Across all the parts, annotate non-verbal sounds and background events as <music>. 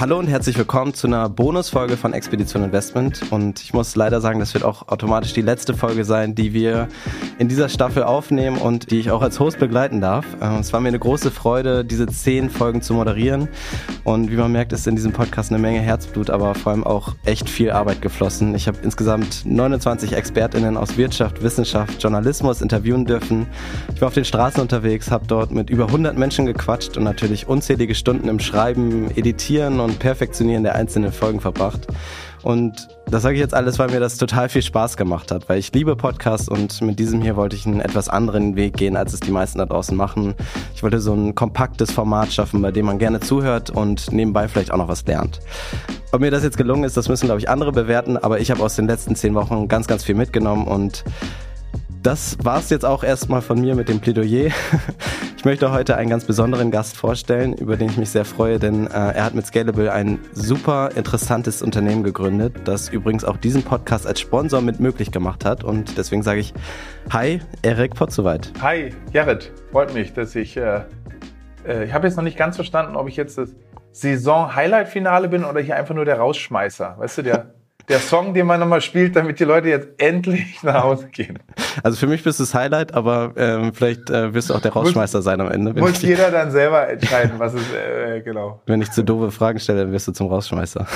Hallo und herzlich willkommen zu einer Bonusfolge von Expedition Investment. Und ich muss leider sagen, das wird auch automatisch die letzte Folge sein, die wir in dieser Staffel aufnehmen und die ich auch als Host begleiten darf. Ähm, es war mir eine große Freude, diese zehn Folgen zu moderieren. Und wie man merkt, ist in diesem Podcast eine Menge Herzblut, aber vor allem auch echt viel Arbeit geflossen. Ich habe insgesamt 29 ExpertInnen aus Wirtschaft, Wissenschaft, Journalismus interviewen dürfen. Ich war auf den Straßen unterwegs, habe dort mit über 100 Menschen gequatscht und natürlich unzählige Stunden im Schreiben, Editieren und Perfektionieren der einzelnen Folgen verbracht. Und das sage ich jetzt alles, weil mir das total viel Spaß gemacht hat, weil ich liebe Podcasts und mit diesem hier wollte ich einen etwas anderen Weg gehen, als es die meisten da draußen machen. Ich wollte so ein kompaktes Format schaffen, bei dem man gerne zuhört und nebenbei vielleicht auch noch was lernt. Ob mir das jetzt gelungen ist, das müssen, glaube ich, andere bewerten, aber ich habe aus den letzten zehn Wochen ganz, ganz viel mitgenommen und das war es jetzt auch erstmal von mir mit dem Plädoyer. <laughs> Ich möchte heute einen ganz besonderen Gast vorstellen, über den ich mich sehr freue, denn äh, er hat mit Scalable ein super interessantes Unternehmen gegründet, das übrigens auch diesen Podcast als Sponsor mit möglich gemacht hat. Und deswegen sage ich Hi, Erik Potzowait. Hi, Jared. Freut mich, dass ich. Äh, äh, ich habe jetzt noch nicht ganz verstanden, ob ich jetzt das Saison-Highlight-Finale bin oder hier einfach nur der Rausschmeißer. Weißt du, der der Song, den man nochmal spielt, damit die Leute jetzt endlich nach Hause gehen. Also für mich bist du das Highlight, aber ähm, vielleicht äh, wirst du auch der Rausschmeißer muss, sein am Ende. Muss jeder dann selber entscheiden, was es, äh, genau. Wenn ich zu doofe Fragen stelle, dann wirst du zum Rausschmeißer.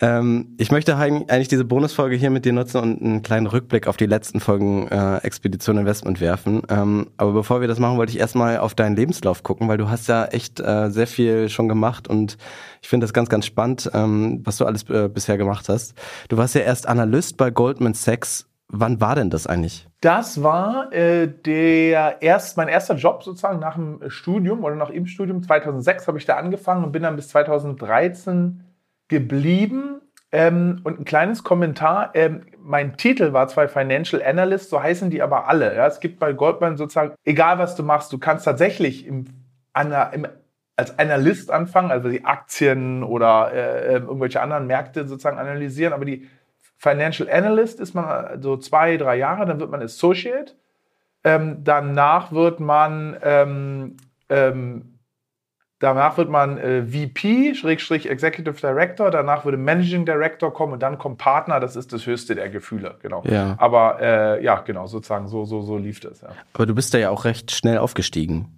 Ähm, ich möchte eigentlich diese Bonusfolge hier mit dir nutzen und einen kleinen Rückblick auf die letzten Folgen äh, Expedition Investment werfen. Ähm, aber bevor wir das machen, wollte ich erstmal auf deinen Lebenslauf gucken, weil du hast ja echt äh, sehr viel schon gemacht und ich finde das ganz, ganz spannend, ähm, was du alles äh, bisher gemacht hast. Du warst ja erst Analyst bei Goldman Sachs. Wann war denn das eigentlich? Das war äh, der erst, mein erster Job sozusagen nach dem Studium oder nach im Studium. 2006 habe ich da angefangen und bin dann bis 2013 geblieben. Ähm, und ein kleines Kommentar. Ähm, mein Titel war zwar Financial Analyst, so heißen die aber alle. Ja? Es gibt bei Goldman sozusagen, egal was du machst, du kannst tatsächlich im, im, als Analyst anfangen, also die Aktien oder äh, ähm, irgendwelche anderen Märkte sozusagen analysieren. Aber die Financial Analyst ist man so zwei, drei Jahre, dann wird man Associate. Ähm, danach wird man ähm, ähm Danach wird man äh, VP, Schrägstrich Executive Director, danach würde Managing Director kommen und dann kommt Partner, das ist das höchste der Gefühle, genau. Ja. Aber äh, ja, genau, sozusagen, so, so, so lief das. Ja. Aber du bist da ja auch recht schnell aufgestiegen,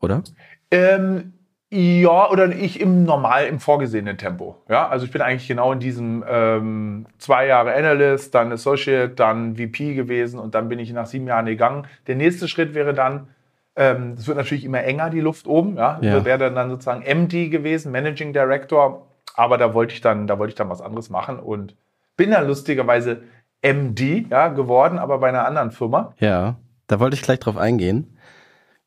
oder? Ähm, ja, oder ich im normal, im vorgesehenen Tempo. Ja, also ich bin eigentlich genau in diesem ähm, zwei Jahre Analyst, dann Associate, dann VP gewesen und dann bin ich nach sieben Jahren gegangen. Der nächste Schritt wäre dann, ähm, das wird natürlich immer enger, die Luft oben. Ja? ja. Wäre dann sozusagen MD gewesen, Managing Director. Aber da wollte ich dann, da wollte ich dann was anderes machen und bin dann lustigerweise MD ja, geworden, aber bei einer anderen Firma. Ja, da wollte ich gleich drauf eingehen.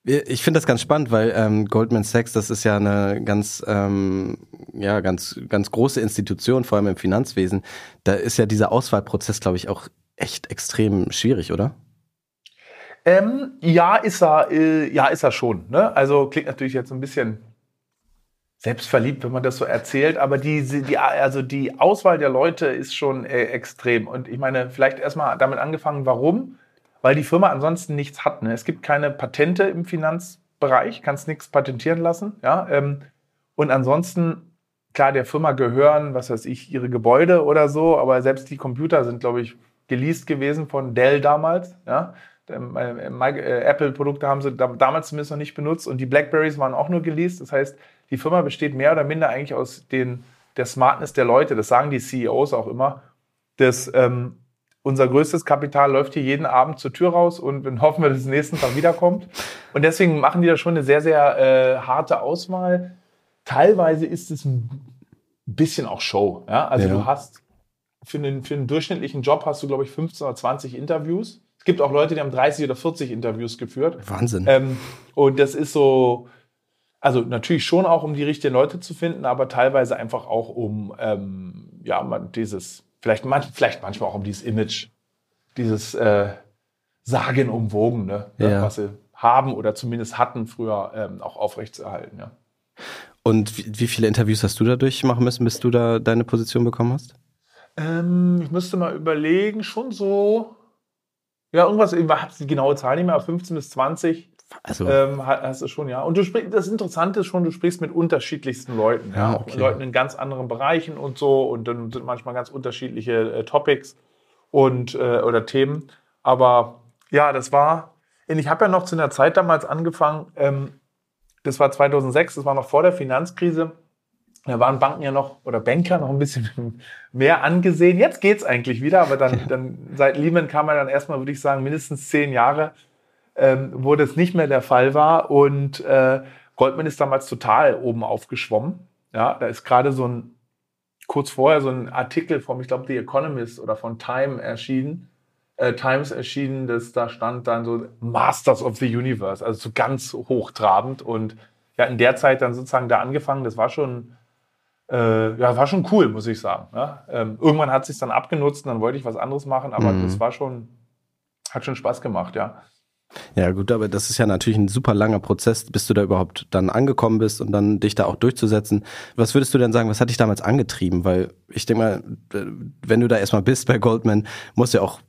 Ich finde das ganz spannend, weil ähm, Goldman Sachs, das ist ja eine ganz, ähm, ja, ganz, ganz große Institution, vor allem im Finanzwesen. Da ist ja dieser Auswahlprozess, glaube ich, auch echt extrem schwierig, oder? Ähm, ja, ist er, äh, ja, ist er schon. Ne? Also klingt natürlich jetzt ein bisschen selbstverliebt, wenn man das so erzählt, aber die, die, also die Auswahl der Leute ist schon äh, extrem. Und ich meine, vielleicht erstmal damit angefangen, warum? Weil die Firma ansonsten nichts hat. Ne? Es gibt keine Patente im Finanzbereich, kannst nichts patentieren lassen. Ja? Ähm, und ansonsten, klar, der Firma gehören, was weiß ich, ihre Gebäude oder so, aber selbst die Computer sind, glaube ich, geleast gewesen von Dell damals. Ja? Ähm, äh, Apple-Produkte haben sie damals zumindest noch nicht benutzt und die Blackberries waren auch nur geleast. Das heißt, die Firma besteht mehr oder minder eigentlich aus den, der Smartness der Leute. Das sagen die CEOs auch immer. Das, ähm, unser größtes Kapital läuft hier jeden Abend zur Tür raus und dann <laughs> hoffen wir, dass es nächsten Tag wiederkommt. Und deswegen machen die da schon eine sehr, sehr äh, harte Auswahl. Teilweise ist es ein bisschen auch Show. Ja? Also ja. du hast für einen, für einen durchschnittlichen Job hast du, glaube ich, 15 oder 20 Interviews gibt auch Leute, die haben 30 oder 40 Interviews geführt. Wahnsinn. Ähm, und das ist so, also natürlich schon auch, um die richtigen Leute zu finden, aber teilweise einfach auch um, ähm, ja, man, dieses, vielleicht, man, vielleicht manchmal auch um dieses Image, dieses äh, sagenumwogene, ne, ja. was sie haben oder zumindest hatten früher ähm, auch aufrechtzuerhalten. Ja. Und wie, wie, viele Interviews hast du dadurch machen müssen, bis du da deine Position bekommen hast? Ähm, ich müsste mal überlegen, schon so ja, irgendwas, ich habe die genaue Zahl nicht mehr, aber 15 bis 20. Also ähm, hast du schon, ja. Und du sprichst, das Interessante ist schon, du sprichst mit unterschiedlichsten Leuten, ja, ja okay. Leuten in ganz anderen Bereichen und so und dann sind manchmal ganz unterschiedliche äh, Topics und äh, oder Themen. Aber ja, das war. Ich habe ja noch zu einer Zeit damals angefangen. Ähm, das war 2006, das war noch vor der Finanzkrise. Da waren Banken ja noch oder Banker noch ein bisschen <laughs> mehr angesehen. Jetzt geht's eigentlich wieder, aber dann, dann seit Lehman kam er dann erstmal, würde ich sagen, mindestens zehn Jahre ähm, wo das nicht mehr der Fall war. Und äh, Goldman ist damals total oben aufgeschwommen. Ja, da ist gerade so ein, kurz vorher so ein Artikel vom, ich glaube, The Economist oder von Time erschienen, äh, Times erschienen, das da stand dann so Masters of the Universe, also so ganz hochtrabend. Und ja, in der Zeit dann sozusagen da angefangen, das war schon, äh, ja, war schon cool, muss ich sagen. Ja? Ähm, irgendwann hat es sich dann abgenutzt und dann wollte ich was anderes machen, aber mhm. das war schon, hat schon Spaß gemacht, ja. Ja, gut, aber das ist ja natürlich ein super langer Prozess, bis du da überhaupt dann angekommen bist und dann dich da auch durchzusetzen. Was würdest du denn sagen, was hat dich damals angetrieben? Weil ich denke mal, wenn du da erstmal bist bei Goldman, musst du ja auch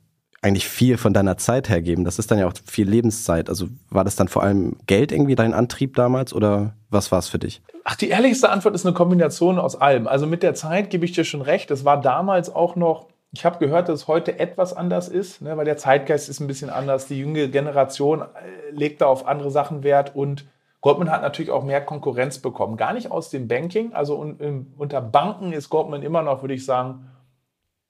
eigentlich viel von deiner Zeit hergeben. Das ist dann ja auch viel Lebenszeit. Also war das dann vor allem Geld irgendwie dein Antrieb damals oder was war es für dich? Ach, die ehrlichste Antwort ist eine Kombination aus allem. Also mit der Zeit gebe ich dir schon recht. Es war damals auch noch ich habe gehört, dass es heute etwas anders ist, ne, weil der Zeitgeist ist ein bisschen anders. Die jüngere Generation äh, legt da auf andere Sachen Wert und Goldman hat natürlich auch mehr Konkurrenz bekommen. Gar nicht aus dem Banking, also un, un, unter Banken ist Goldman immer noch, würde ich sagen,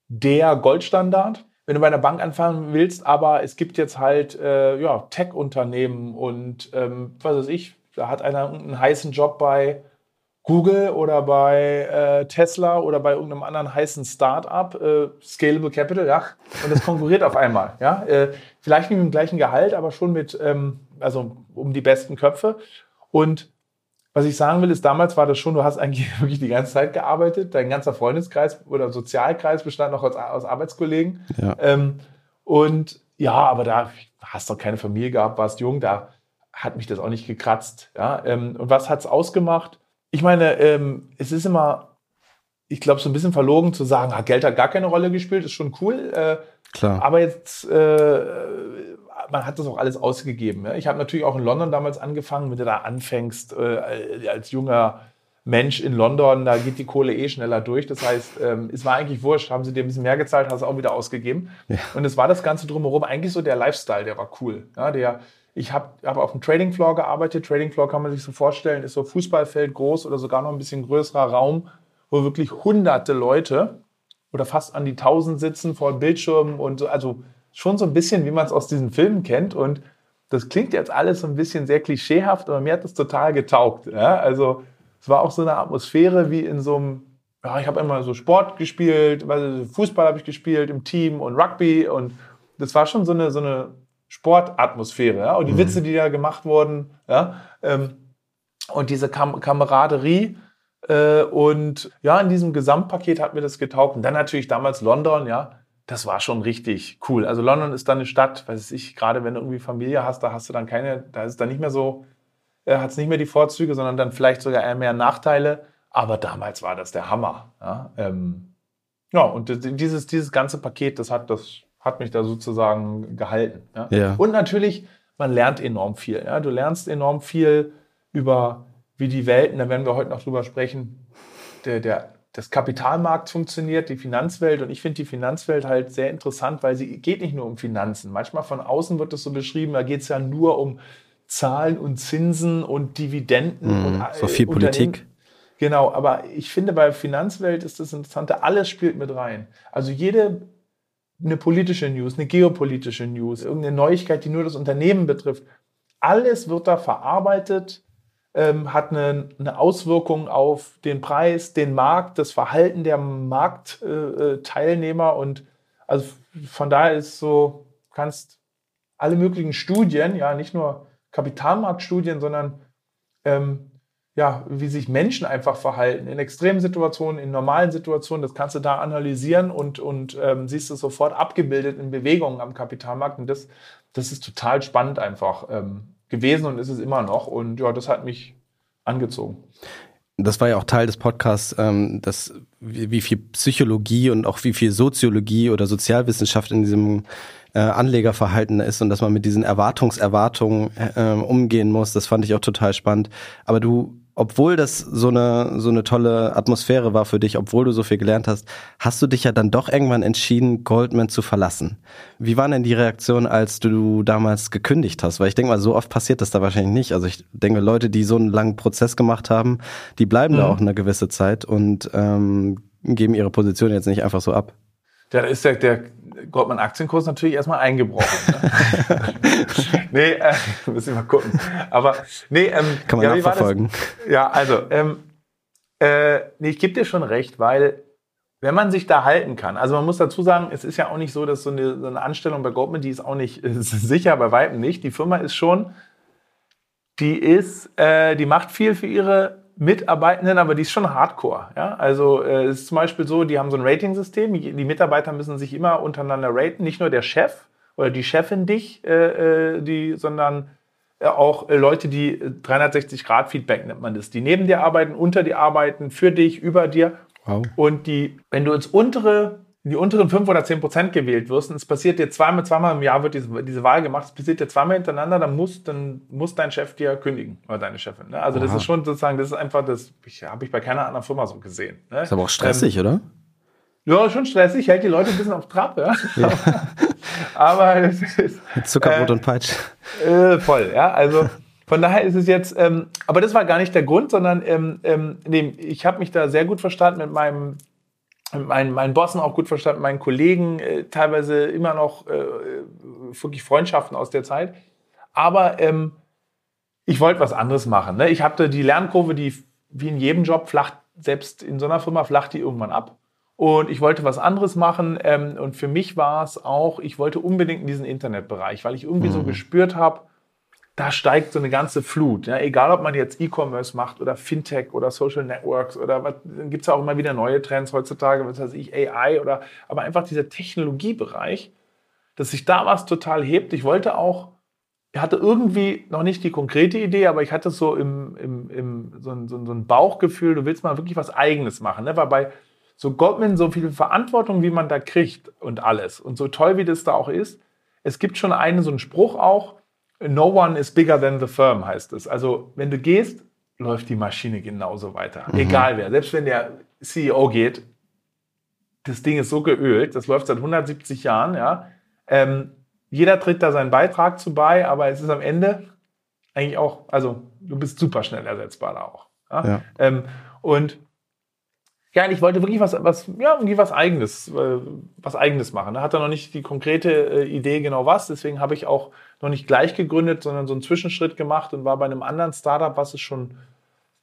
der Goldstandard. Wenn du bei einer Bank anfangen willst, aber es gibt jetzt halt äh, ja, Tech-Unternehmen und ähm, was weiß ich, da hat einer einen heißen Job bei Google oder bei äh, Tesla oder bei irgendeinem anderen heißen Startup, äh, Scalable Capital, ja, und das konkurriert auf einmal, ja, äh, vielleicht nicht mit dem gleichen Gehalt, aber schon mit, ähm, also um die besten Köpfe. Und was ich sagen will, ist, damals war das schon, du hast eigentlich <laughs> wirklich die ganze Zeit gearbeitet, dein ganzer Freundeskreis oder Sozialkreis bestand noch aus, aus Arbeitskollegen. Ja. Ähm, und ja, aber da hast du keine Familie gehabt, warst jung, da hat mich das auch nicht gekratzt. Ja? Ähm, und was hat es ausgemacht? ich meine, ähm, es ist immer, ich glaube, so ein bisschen verlogen zu sagen, ah, Geld hat gar keine Rolle gespielt, ist schon cool. Äh, Klar. Aber jetzt, äh, man hat das auch alles ausgegeben. Ja? Ich habe natürlich auch in London damals angefangen, wenn du da anfängst, äh, als junger Mensch in London, da geht die Kohle eh schneller durch. Das heißt, ähm, es war eigentlich wurscht, haben sie dir ein bisschen mehr gezahlt, hast du auch wieder ausgegeben. Ja. Und es war das Ganze drumherum eigentlich so der Lifestyle, der war cool. Ja, der, ich habe hab auf dem Trading Floor gearbeitet. Trading Floor kann man sich so vorstellen, ist so Fußballfeld groß oder sogar noch ein bisschen größerer Raum, wo wirklich hunderte Leute oder fast an die tausend sitzen vor Bildschirmen und so. Also schon so ein bisschen, wie man es aus diesen Filmen kennt. Und das klingt jetzt alles so ein bisschen sehr klischeehaft, aber mir hat das total getaugt. Ja? Also es war auch so eine Atmosphäre wie in so einem, ja, ich habe immer so Sport gespielt, Fußball habe ich gespielt im Team und Rugby und das war schon so eine, so eine Sportatmosphäre. Ja? Und die mhm. Witze, die da gemacht wurden, ja? Ähm, und diese Kam Kameraderie. Äh, und ja, in diesem Gesamtpaket hat mir das getaugt. Und dann natürlich damals London, ja, das war schon richtig cool. Also London ist dann eine Stadt, weiß ich, gerade wenn du irgendwie Familie hast, da hast du dann keine, da ist es dann nicht mehr so, äh, hat es nicht mehr die Vorzüge, sondern dann vielleicht sogar eher mehr Nachteile. Aber damals war das der Hammer. Ja, ähm, ja und dieses, dieses ganze Paket, das hat das hat mich da sozusagen gehalten. Ja? ja? Und natürlich, man lernt enorm viel. Ja? Du lernst enorm viel über, wie die Welten, da werden wir heute noch drüber sprechen, der, der, das Kapitalmarkt funktioniert, die Finanzwelt. Und ich finde die Finanzwelt halt sehr interessant, weil sie geht nicht nur um Finanzen. Manchmal von außen wird das so beschrieben, da geht es ja nur um Zahlen und Zinsen und Dividenden. Mm, und, so viel Politik. Genau, aber ich finde, bei Finanzwelt ist das Interessante, alles spielt mit rein. Also jede eine politische News, eine geopolitische News, irgendeine Neuigkeit, die nur das Unternehmen betrifft. Alles wird da verarbeitet, ähm, hat eine, eine, Auswirkung auf den Preis, den Markt, das Verhalten der Marktteilnehmer. Äh, und also von daher ist so, kannst alle möglichen Studien, ja, nicht nur Kapitalmarktstudien, sondern ähm, ja, wie sich Menschen einfach verhalten in extremen Situationen, in normalen Situationen. Das kannst du da analysieren und, und ähm, siehst es sofort abgebildet in Bewegungen am Kapitalmarkt. Und das, das ist total spannend einfach ähm, gewesen und ist es immer noch. Und ja, das hat mich angezogen. Das war ja auch Teil des Podcasts, ähm, dass wie, wie viel Psychologie und auch wie viel Soziologie oder Sozialwissenschaft in diesem äh, Anlegerverhalten ist und dass man mit diesen Erwartungserwartungen äh, umgehen muss. Das fand ich auch total spannend. Aber du obwohl das so eine, so eine tolle Atmosphäre war für dich, obwohl du so viel gelernt hast, hast du dich ja dann doch irgendwann entschieden, Goldman zu verlassen. Wie waren denn die Reaktionen, als du damals gekündigt hast? Weil ich denke mal, so oft passiert das da wahrscheinlich nicht. Also ich denke, Leute, die so einen langen Prozess gemacht haben, die bleiben mhm. da auch eine gewisse Zeit und ähm, geben ihre Position jetzt nicht einfach so ab. Ja, da ist der, der Goldman-Aktienkurs natürlich erstmal eingebrochen. Ne? <laughs> nee, äh, <laughs> müssen wir mal gucken. Aber nee, ähm, kann man ja, nachverfolgen. Ja, also ähm, äh, nee, ich gebe dir schon recht, weil wenn man sich da halten kann, also man muss dazu sagen, es ist ja auch nicht so, dass so eine, so eine Anstellung bei Goldman, die ist auch nicht <laughs> ist sicher, bei weitem nicht. Die Firma ist schon, die ist, äh, die macht viel für ihre Mitarbeitenden, aber die ist schon hardcore. Ja? Also äh, es ist zum Beispiel so, die haben so ein Rating-System. Die Mitarbeiter müssen sich immer untereinander raten, nicht nur der Chef oder die Chefin dich, äh, äh die, sondern äh, auch äh, Leute, die 360 Grad Feedback nennt man das, die neben dir arbeiten, unter dir arbeiten, für dich, über dir. Wow. Und die, wenn du ins untere in die unteren 5 oder 10 Prozent gewählt wirst und es passiert dir zweimal, zweimal im Jahr wird diese, diese Wahl gemacht, es passiert dir zweimal hintereinander, dann muss, dann muss dein Chef dir kündigen oder deine Chefin. Ne? Also Aha. das ist schon sozusagen, das ist einfach, das habe ich bei keiner anderen Firma so gesehen. Ne? Ist aber auch stressig, ähm, oder? Ja, schon stressig, hält die Leute ein bisschen auf Trab, ja. ja. <laughs> aber es ist. Zuckerbrot äh, und Peitsch. Äh, voll, ja. Also von daher ist es jetzt, ähm, aber das war gar nicht der Grund, sondern ähm, ähm, nee, ich habe mich da sehr gut verstanden mit meinem meinen, meinen Bossen auch gut verstanden, meinen Kollegen, äh, teilweise immer noch äh, wirklich Freundschaften aus der Zeit. Aber ähm, ich wollte was anderes machen. Ne? Ich hatte die Lernkurve, die wie in jedem Job flacht, selbst in so einer Firma flacht die irgendwann ab. Und ich wollte was anderes machen. Ähm, und für mich war es auch, ich wollte unbedingt in diesen Internetbereich, weil ich irgendwie mhm. so gespürt habe, da steigt so eine ganze Flut. Ja, egal, ob man jetzt E-Commerce macht oder Fintech oder Social Networks oder was, dann gibt es ja auch immer wieder neue Trends heutzutage, was weiß ich, AI oder aber einfach dieser Technologiebereich, dass sich da was total hebt. Ich wollte auch, ich hatte irgendwie noch nicht die konkrete Idee, aber ich hatte so im, im, im so, ein, so, ein Bauchgefühl, du willst mal wirklich was Eigenes machen. Ne? Weil bei so Goldman so viel Verantwortung, wie man da kriegt und alles und so toll, wie das da auch ist, es gibt schon einen so einen Spruch auch, No one is bigger than the firm heißt es. Also wenn du gehst, läuft die Maschine genauso weiter. Mhm. Egal wer. Selbst wenn der CEO geht, das Ding ist so geölt, das läuft seit 170 Jahren, ja. Ähm, jeder trägt da seinen Beitrag zu bei, aber es ist am Ende eigentlich auch, also du bist super schnell ersetzbar da auch. Ja? ja. Ähm, und ja, ich wollte wirklich was, was, ja, irgendwie was Eigenes, äh, was Eigenes machen. Da hat er noch nicht die konkrete äh, Idee genau was, deswegen habe ich auch noch nicht gleich gegründet, sondern so einen Zwischenschritt gemacht und war bei einem anderen Startup, was es schon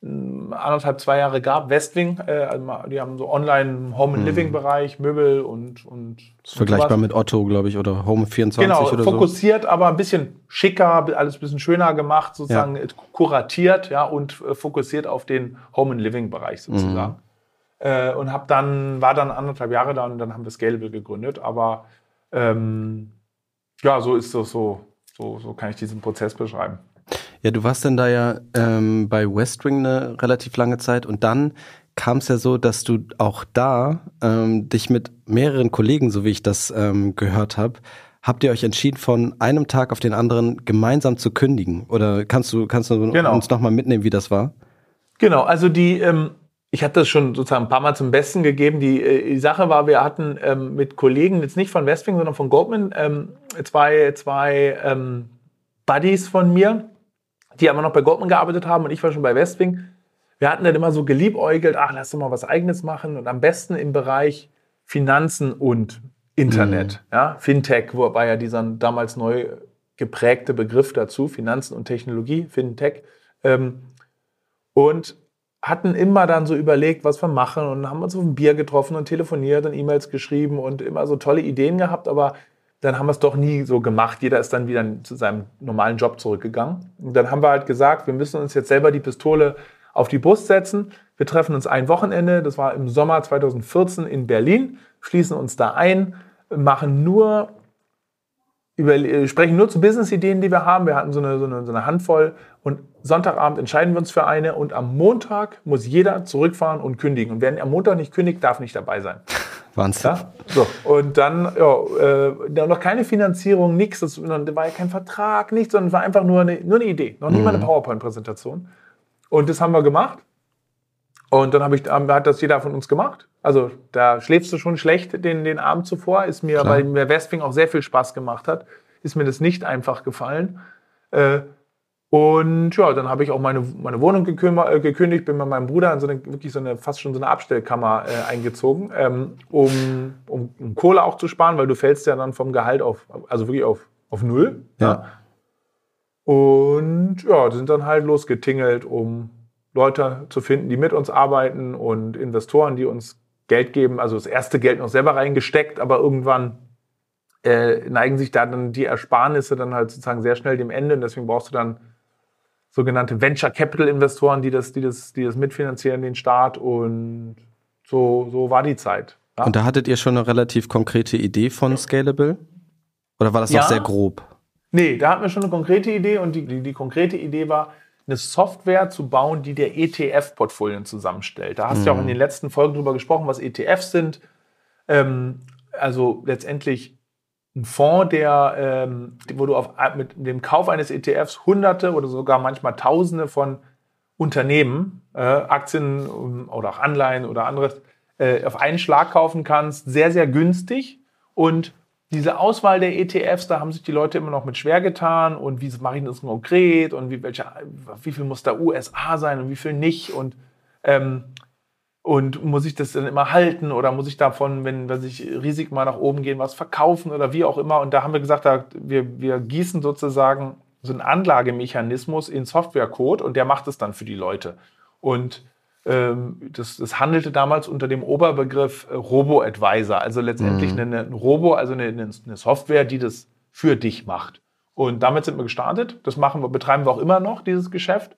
hm, anderthalb, zwei Jahre gab, Westwing. Äh, also die haben so online Home and mhm. Living Bereich, Möbel und und vergleichbar sowas. mit Otto, glaube ich, oder Home 24 genau, oder fokussiert, so. aber ein bisschen schicker, alles ein bisschen schöner gemacht, sozusagen ja. kuratiert, ja und fokussiert auf den Home and Living Bereich sozusagen. Mhm. Äh, und habe dann, war dann anderthalb Jahre da und dann haben wir Scalable gegründet. Aber ähm, ja, so ist das so, so, so kann ich diesen Prozess beschreiben. Ja, du warst dann da ja ähm, bei Westwing eine relativ lange Zeit und dann kam es ja so, dass du auch da ähm, dich mit mehreren Kollegen, so wie ich das ähm, gehört habe, habt ihr euch entschieden, von einem Tag auf den anderen gemeinsam zu kündigen? Oder kannst du, kannst du genau. uns nochmal mitnehmen, wie das war? Genau, also die, ähm, ich habe das schon sozusagen ein paar Mal zum Besten gegeben. Die, äh, die Sache war, wir hatten ähm, mit Kollegen, jetzt nicht von Westwing, sondern von Goldman, ähm, zwei, zwei ähm, Buddies von mir, die aber noch bei Goldman gearbeitet haben und ich war schon bei Westwing. Wir hatten dann immer so geliebäugelt, ach, lass doch mal was Eigenes machen und am besten im Bereich Finanzen und Internet, mhm. ja, Fintech, wobei ja dieser damals neu geprägte Begriff dazu, Finanzen und Technologie, Fintech. Ähm, und hatten immer dann so überlegt, was wir machen und haben uns auf ein Bier getroffen und telefoniert und E-Mails geschrieben und immer so tolle Ideen gehabt, aber dann haben wir es doch nie so gemacht. Jeder ist dann wieder zu seinem normalen Job zurückgegangen. Und dann haben wir halt gesagt, wir müssen uns jetzt selber die Pistole auf die Brust setzen. Wir treffen uns ein Wochenende, das war im Sommer 2014 in Berlin, schließen uns da ein, machen nur über, äh, sprechen nur zu Business-Ideen, die wir haben. Wir hatten so eine, so, eine, so eine Handvoll und Sonntagabend entscheiden wir uns für eine und am Montag muss jeder zurückfahren und kündigen. Und wer am Montag nicht kündigt, darf nicht dabei sein. <laughs> Wahnsinn. Ja? So. Und dann, ja, äh, noch keine Finanzierung, nichts. Das war ja kein Vertrag, nichts, sondern es war einfach nur eine, nur eine Idee. Noch nie mal eine Mhm. PowerPoint-Präsentation. Und das haben wir gemacht. Und dann hab ich, hat das jeder von uns gemacht. Also da schläfst du schon schlecht den, den Abend zuvor. Ist mir, Klar. weil mir Westwing auch sehr viel Spaß gemacht hat, ist mir das nicht einfach gefallen. Äh, und ja, dann habe ich auch meine, meine Wohnung äh, gekündigt, bin mit meinem Bruder in so eine, wirklich so eine, fast schon so eine Abstellkammer äh, eingezogen, ähm, um, um, um Kohle auch zu sparen, weil du fällst ja dann vom Gehalt auf, also wirklich auf, auf Null. Ja. Und ja, sind dann halt losgetingelt, um Leute zu finden, die mit uns arbeiten und Investoren, die uns Geld geben. Also das erste Geld noch selber reingesteckt, aber irgendwann äh, neigen sich da dann die Ersparnisse dann halt sozusagen sehr schnell dem Ende. Und deswegen brauchst du dann sogenannte Venture Capital Investoren, die das, die das, die das mitfinanzieren, den Staat. Und so, so war die Zeit. Ja. Und da hattet ihr schon eine relativ konkrete Idee von Scalable? Oder war das Ja. noch sehr grob? Nee, da hatten wir schon eine konkrete Idee und die, die, die konkrete Idee war, eine Software zu bauen, die der ETF-Portfolien zusammenstellt. Da hast du ja auch in den letzten Folgen drüber gesprochen, was ETFs sind. Ähm, also letztendlich ein Fonds, der, ähm, wo du auf, mit dem Kauf eines ETFs hunderte oder sogar manchmal tausende von Unternehmen, äh, Aktien um, oder auch Anleihen oder anderes, äh, auf einen Schlag kaufen kannst, sehr, sehr günstig. Und diese Auswahl der ETFs, da haben sich die Leute immer noch mit schwer getan. Und wie mache ich das konkret? Und wie, welche, wie viel muss da USA sein und wie viel nicht? Und, ähm, und muss ich das dann immer halten oder muss ich davon, wenn, wenn sich Risiken mal nach oben gehen, was verkaufen oder wie auch immer? Und da haben wir gesagt, da, wir, wir gießen sozusagen so einen Anlagemechanismus in Softwarecode und der macht es dann für die Leute. Und ähm, das, das handelte damals unter dem Oberbegriff äh, Robo-Advisor, also letztendlich Mhm. eine, eine Robo, also eine, eine eine Software, die das für dich macht. Und damit sind wir gestartet. Das machen wir, betreiben wir auch immer noch, dieses Geschäft.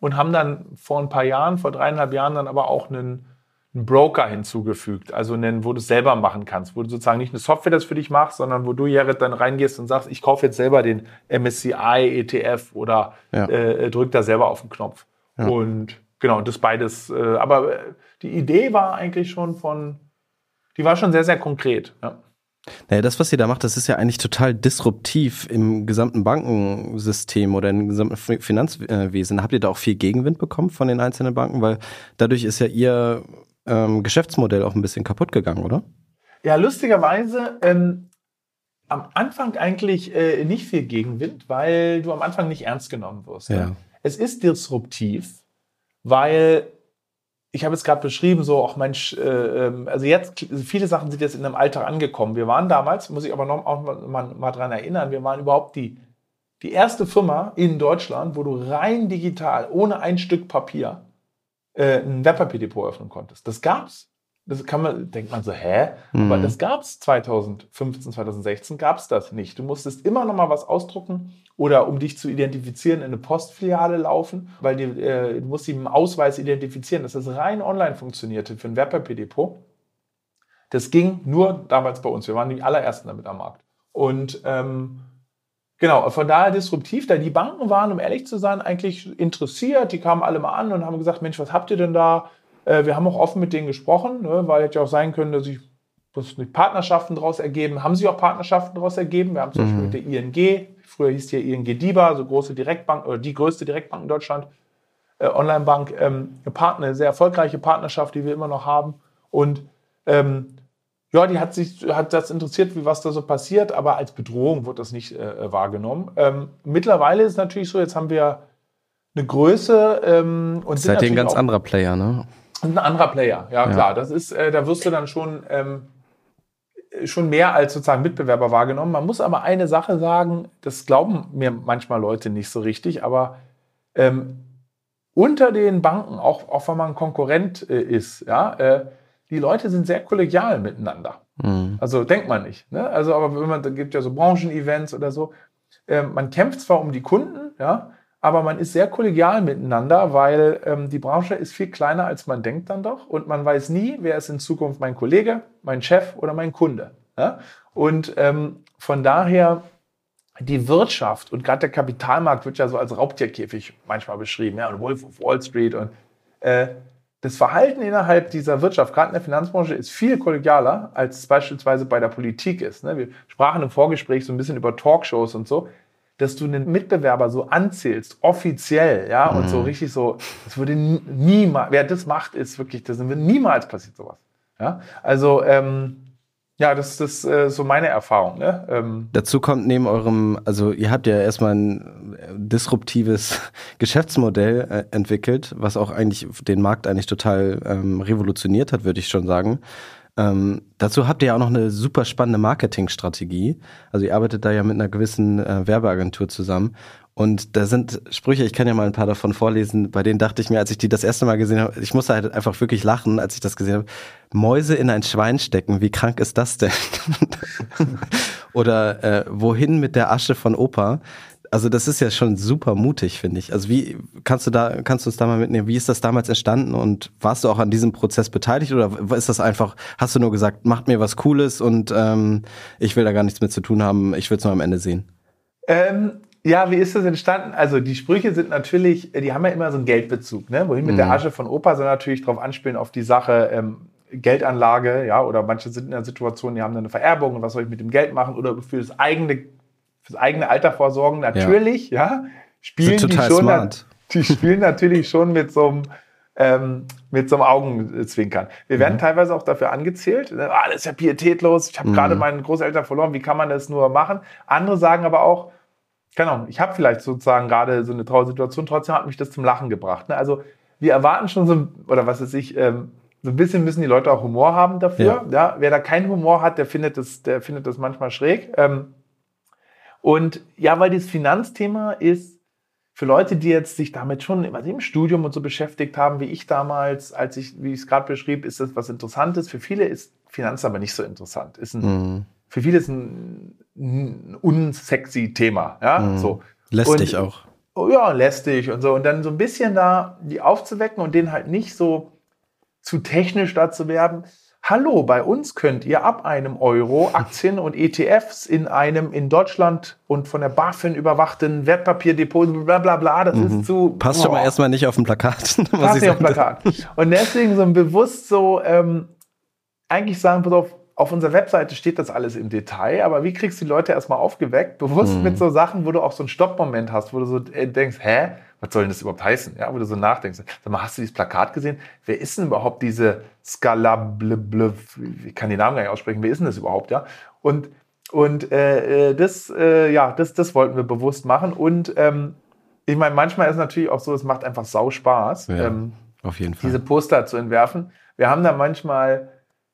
Und haben dann vor ein paar Jahren, vor dreieinhalb Jahren, dann aber auch einen, einen Broker hinzugefügt. Also einen, wo du es selber machen kannst, wo du sozusagen nicht eine Software das für dich machst, sondern wo du, Jared, dann reingehst und sagst, ich kaufe jetzt selber den MSCI ETF oder Ja. äh, drück da selber auf den Knopf. Ja. Und genau, das beides. Äh, aber äh, die Idee war eigentlich schon von, die war schon sehr, sehr konkret. Ja. Naja, das, was ihr da macht, das ist ja eigentlich total disruptiv im gesamten Bankensystem oder im gesamten Fi- Finanzwesen. Habt ihr da auch viel Gegenwind bekommen von den einzelnen Banken? Weil dadurch ist ja ihr ähm, Geschäftsmodell auch ein bisschen kaputt gegangen, oder? Ja, lustigerweise ähm, am Anfang eigentlich äh, nicht viel Gegenwind, weil du am Anfang nicht ernst genommen wirst. Ja. Es ist disruptiv, weil ich habe jetzt gerade beschrieben, so auch Mensch, äh, ähm, also jetzt viele Sachen sind jetzt in einem Alltag angekommen. Wir waren damals, muss ich aber noch auch mal, mal, mal dran erinnern, wir waren überhaupt die, die erste Firma in Deutschland, wo du rein digital, ohne ein Stück Papier, äh, ein Wertpapierdepot öffnen konntest. Das gab's. Das kann man, denkt man so, hä? Aber Mhm. das gab's 2015, 2016 gab's das nicht. Du musstest immer noch mal was ausdrucken oder um dich zu identifizieren in eine Postfiliale laufen, weil die, äh, du musst dich mit dem Ausweis identifizieren, dass das rein online funktionierte für ein Wertpapierdepot. Das ging nur damals bei uns. Wir waren die allerersten damit am Markt. Und ähm, genau, von daher disruptiv, da die Banken waren, um ehrlich zu sein, eigentlich interessiert. Die kamen alle mal an und haben gesagt, Mensch, was habt ihr denn da? Äh, wir haben auch offen mit denen gesprochen, ne, weil hätte ja auch sein können, dass sich Partnerschaften daraus ergeben. Haben sich auch Partnerschaften daraus ergeben. Wir haben zum Beispiel mit der ING, früher hieß die ja ING DIBA, so große Direktbank, oder die größte Direktbank in Deutschland, äh, Online-Bank, ähm, eine, Partner, eine sehr erfolgreiche Partnerschaft, die wir immer noch haben. Und ähm, ja, die hat sich hat das interessiert, wie was da so passiert, aber als Bedrohung wird das nicht äh, wahrgenommen. Ähm, mittlerweile ist es natürlich so, jetzt haben wir eine Größe ähm, und Seid ihr ein ganz anderer Player, ne? ein anderer Player, ja, Ja. klar. Das ist, äh, da wirst du dann schon, ähm, schon mehr als sozusagen Mitbewerber wahrgenommen. Man muss aber eine Sache sagen, das glauben mir manchmal Leute nicht so richtig, aber ähm, unter den Banken, auch, auch wenn man Konkurrent äh, ist, ja, äh, die Leute sind sehr kollegial miteinander. Mhm. Also denkt man nicht. Ne? Also, aber wenn man, da gibt ja so Branchen-Events oder so. Ähm, man kämpft zwar um die Kunden, ja, aber man ist sehr kollegial miteinander, weil ähm, die Branche ist viel kleiner, als man denkt dann doch. Und man weiß nie, wer ist in Zukunft mein Kollege, mein Chef oder mein Kunde. Ja? Und ähm, von daher die Wirtschaft und gerade der Kapitalmarkt wird ja so als Raubtierkäfig manchmal beschrieben, ja, und Wolf of Wall Street und äh, das Verhalten innerhalb dieser Wirtschaft, gerade in der Finanzbranche, ist viel kollegialer, als es beispielsweise bei der Politik ist. Ne? Wir sprachen im Vorgespräch so ein bisschen über Talkshows und so, dass du einen Mitbewerber so anzählst, offiziell, ja, und so mhm. richtig so, das würde niemals, wer das macht, ist wirklich, das wird niemals passiert sowas. Ja, also ähm, ja, das, das ist äh, so meine Erfahrung. Ne? Ähm Dazu kommt neben eurem, also ihr habt ja erstmal ein äh, disruptives <laughs> Geschäftsmodell äh, entwickelt, was auch eigentlich den Markt eigentlich total ähm, revolutioniert hat, würde ich schon sagen. Ähm, dazu habt ihr ja auch noch eine super spannende Marketingstrategie. Also ihr arbeitet da ja mit einer gewissen äh, Werbeagentur zusammen. Und da sind Sprüche, ich kann ja mal ein paar davon vorlesen, bei denen dachte ich mir, als ich die das erste Mal gesehen habe, ich musste halt einfach wirklich lachen, als ich das gesehen habe. Mäuse in ein Schwein stecken, wie krank ist das denn? <laughs> Oder äh, wohin mit der Asche von Opa? Also das ist ja schon super mutig, finde ich. Also wie kannst du da, kannst du uns da mal mitnehmen? Wie ist das damals entstanden und warst du auch an diesem Prozess beteiligt oder ist das einfach, hast du nur gesagt, macht mir was Cooles und ähm, ich will da gar nichts mit zu tun haben, ich will es nur am Ende sehen? Ähm, ja, wie ist das entstanden? Also die Sprüche sind natürlich, die haben ja immer so einen Geldbezug. Ne? Wohin mit mhm. der Asche von Opa soll natürlich darauf anspielen, auf die Sache ähm, Geldanlage, ja, oder manche sind in der Situation, die haben dann eine Vererbung und was soll ich mit dem Geld machen oder für das eigene, fürs eigene Alter vorsorgen. Natürlich, ja, ja spielen die schon, smart. die spielen natürlich schon mit so einem ähm, mit so einem Augenzwinkern. Wir werden mhm. teilweise auch dafür angezählt. Ah, das ist ja pietätlos. Ich habe mhm. gerade meinen Großeltern verloren. Wie kann man das nur machen? Andere sagen aber auch, keine Ahnung, ich habe vielleicht sozusagen gerade so eine Trauersituation, trotzdem hat mich das zum Lachen gebracht. Ne? Also wir erwarten schon so, oder was weiß ich, ähm, so ein bisschen müssen die Leute auch Humor haben dafür. Ja. ja. wer da keinen Humor hat, der findet das, der findet das manchmal schräg. Ähm, und ja, weil dieses Finanzthema ist für Leute, die jetzt sich damit schon im Studium und so beschäftigt haben, wie ich damals, als ich, wie ich es gerade beschrieb, ist das was Interessantes. Für viele ist Finanz aber nicht so interessant. Ist ein, mhm. Für viele ist ein ein unsexy Thema. Ja, mhm. so. Lästig und, auch. Oh, ja, lästig und so. Und dann so ein bisschen da die aufzuwecken und denen halt nicht so zu technisch dazu werden. Hallo, bei uns könnt ihr ab einem Euro <laughs> Aktien und ETFs in einem in Deutschland und von der BaFin überwachten Wertpapierdepot, bla bla bla, das mhm. ist zu. Passt schon mal erstmal nicht auf dem Plakat. <laughs> Passt nicht auf dem Plakat. Und deswegen so ein bewusst so, ähm, eigentlich sagen, pass auf, auf unserer Webseite steht das alles im Detail, aber wie kriegst du die Leute erstmal aufgeweckt, bewusst mhm. mit so Sachen, wo du auch so einen Stoppmoment hast, wo du so äh, denkst, hä, was soll denn das überhaupt heißen? Ja, wo du so nachdenkst, sag mal, hast du dieses Plakat gesehen? Wer ist denn überhaupt diese Scalablble, ich kann die Namen gar nicht aussprechen, wer ist denn das überhaupt, ja? Und, und äh, äh, das, äh, ja, das, das wollten wir bewusst machen und ähm, ich meine, manchmal ist es natürlich auch so, es macht einfach sau Spaß, ja, ähm, auf jeden Fall. diese Poster zu entwerfen. Wir haben da manchmal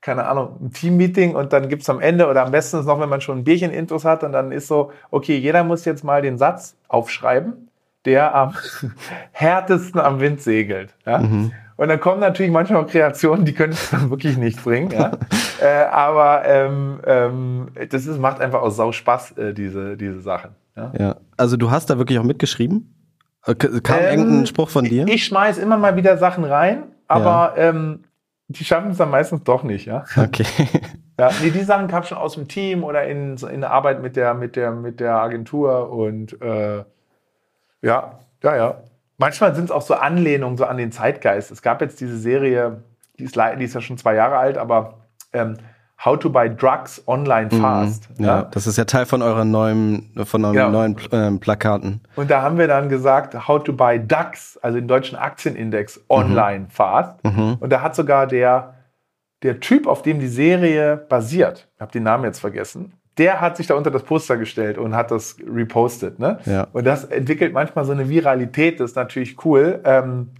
keine Ahnung, ein Teammeeting und dann gibt es am Ende oder am besten ist noch, wenn man schon ein Bierchen Intus hat und dann ist so, okay, jeder muss jetzt mal den Satz aufschreiben, der am <laughs> härtesten am Wind segelt. Ja? Mhm. Und dann kommen natürlich manchmal Kreationen, die können es dann wirklich nicht bringen. Ja? <laughs> äh, aber ähm, ähm, das ist, macht einfach auch sau Spaß, äh, diese, diese Sachen. Ja? ja, also du hast da wirklich auch mitgeschrieben? Äh, kam ähm, irgendein Spruch von dir? Ich schmeiß immer mal wieder Sachen rein, aber ja. ähm, die schaffen es dann meistens doch nicht, ja. Okay. <laughs> Ja, nee, die Sachen kamen schon aus dem Team oder in, in der Arbeit mit der, mit der, mit der Agentur und äh, ja, ja, ja. Manchmal sind es auch so Anlehnungen so an den Zeitgeist. Es gab jetzt diese Serie, die ist, die ist ja schon zwei Jahre alt, aber ähm, How to Buy Drugs Online mhm. Fast. Mhm, ja, ja, das ist ja Teil von euren neuen, von euren ja. neuen ähm, Plakaten. Und da haben wir dann gesagt, How to Buy DAX, also den deutschen Aktienindex, Online mhm. Fast. Mhm. Und da hat sogar der, der Typ, auf dem die Serie basiert, ich habe den Namen jetzt vergessen, der hat sich da unter das Poster gestellt und hat das repostet. Ne? Ja. Und das entwickelt manchmal so eine Viralität, das ist natürlich cool. Ähm,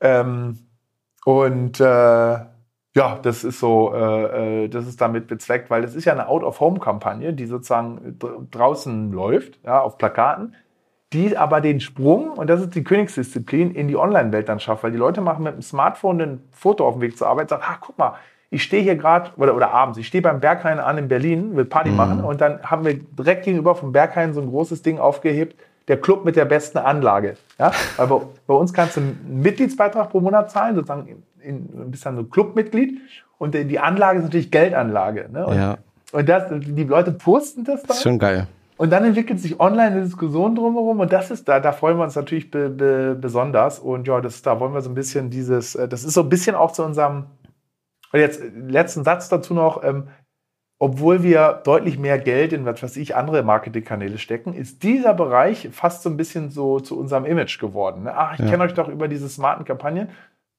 ähm, und äh, ja, das ist so, äh, äh, das ist damit bezweckt, weil das ist ja eine Out-of-Home-Kampagne, die sozusagen draußen läuft, ja, auf Plakaten, die aber den Sprung, und das ist die Königsdisziplin, in die Online-Welt dann schafft, weil die Leute machen mit dem Smartphone ein Foto auf dem Weg zur Arbeit, sagen, ach, guck mal, ich stehe hier gerade, oder, oder abends, ich stehe beim Berghain an in Berlin, will Party mhm. machen, und dann haben wir direkt gegenüber vom Berghain so ein großes Ding aufgehebt, der Club mit der besten Anlage. Ja? Weil bei, bei uns kannst du einen Mitgliedsbeitrag pro Monat zahlen, sozusagen in, bist dann so Clubmitglied und die Anlage ist natürlich Geldanlage. Ne? Und, ja. und das, die Leute posten das dann. Das ist schon geil. Und dann entwickelt sich online eine Diskussion drumherum und das ist da, da freuen wir uns natürlich be, be, besonders. Und ja, das, da wollen wir so ein bisschen dieses, äh, das ist so ein bisschen auch zu unserem, und jetzt letzten Satz dazu noch, ähm, obwohl wir deutlich mehr Geld in, was weiß ich, andere Marketingkanäle stecken, ist dieser Bereich fast so ein bisschen so zu unserem Image geworden. Ne? Ach, ich ja. kenne euch doch über diese smarten Kampagnen.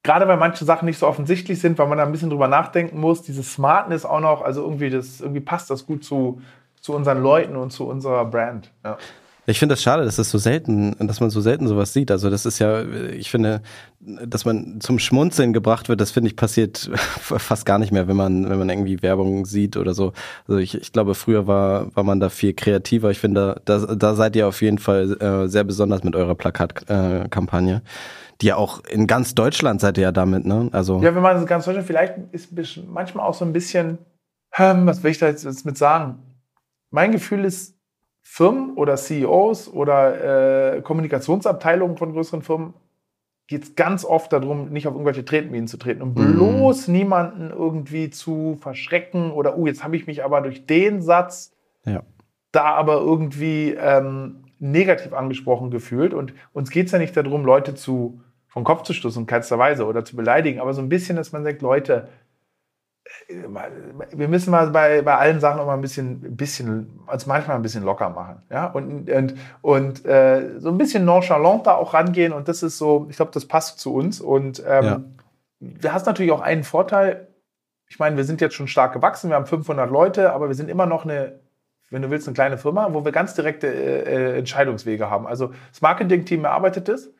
Gerade weil manche Sachen nicht so offensichtlich sind, weil man da ein bisschen drüber nachdenken muss. Diese Smartness auch noch, also irgendwie, das, irgendwie passt das gut zu, zu unseren Leuten und zu unserer Brand. Ja. Ich finde das schade, dass das so selten, dass man so selten sowas sieht. Also das ist ja, ich finde, dass man zum Schmunzeln gebracht wird, das finde ich passiert <laughs> fast gar nicht mehr, wenn man, wenn man irgendwie Werbung sieht oder so. Also ich, ich glaube, früher war, war man da viel kreativer. Ich finde, da, da seid ihr auf jeden Fall äh, sehr besonders mit eurer Plakatkampagne. Äh, die ja auch in ganz Deutschland seid ihr ja damit, ne? Also ja, wenn man ganz Deutschland vielleicht ist manchmal auch so ein bisschen, ähm, was will ich da jetzt mit sagen? Mein Gefühl ist, Firmen oder CEOs oder äh, Kommunikationsabteilungen von größeren Firmen geht es ganz oft darum, nicht auf irgendwelche Tretminen zu treten und mhm. bloß mhm. niemanden irgendwie zu verschrecken oder, oh, jetzt habe ich mich aber durch den Satz ja. da aber irgendwie ähm, negativ angesprochen gefühlt. Und uns geht es ja nicht darum, Leute zu vom Kopf zu stoßen, keinster Weise oder zu beleidigen, aber so ein bisschen, dass man sagt, Leute, wir müssen mal bei, bei allen Sachen auch mal ein bisschen, bisschen, also manchmal ein bisschen locker machen. Ja? Und, und, und äh, so ein bisschen nonchalant da auch rangehen. Und das ist so, ich glaube, das passt zu uns. Und ähm, ja. du hast natürlich auch einen Vorteil. Ich meine, wir sind jetzt schon stark gewachsen, wir haben 500 Leute, aber wir sind immer noch eine, wenn du willst, eine kleine Firma, wo wir ganz direkte äh, Entscheidungswege haben. Also das Marketing-Team erarbeitet es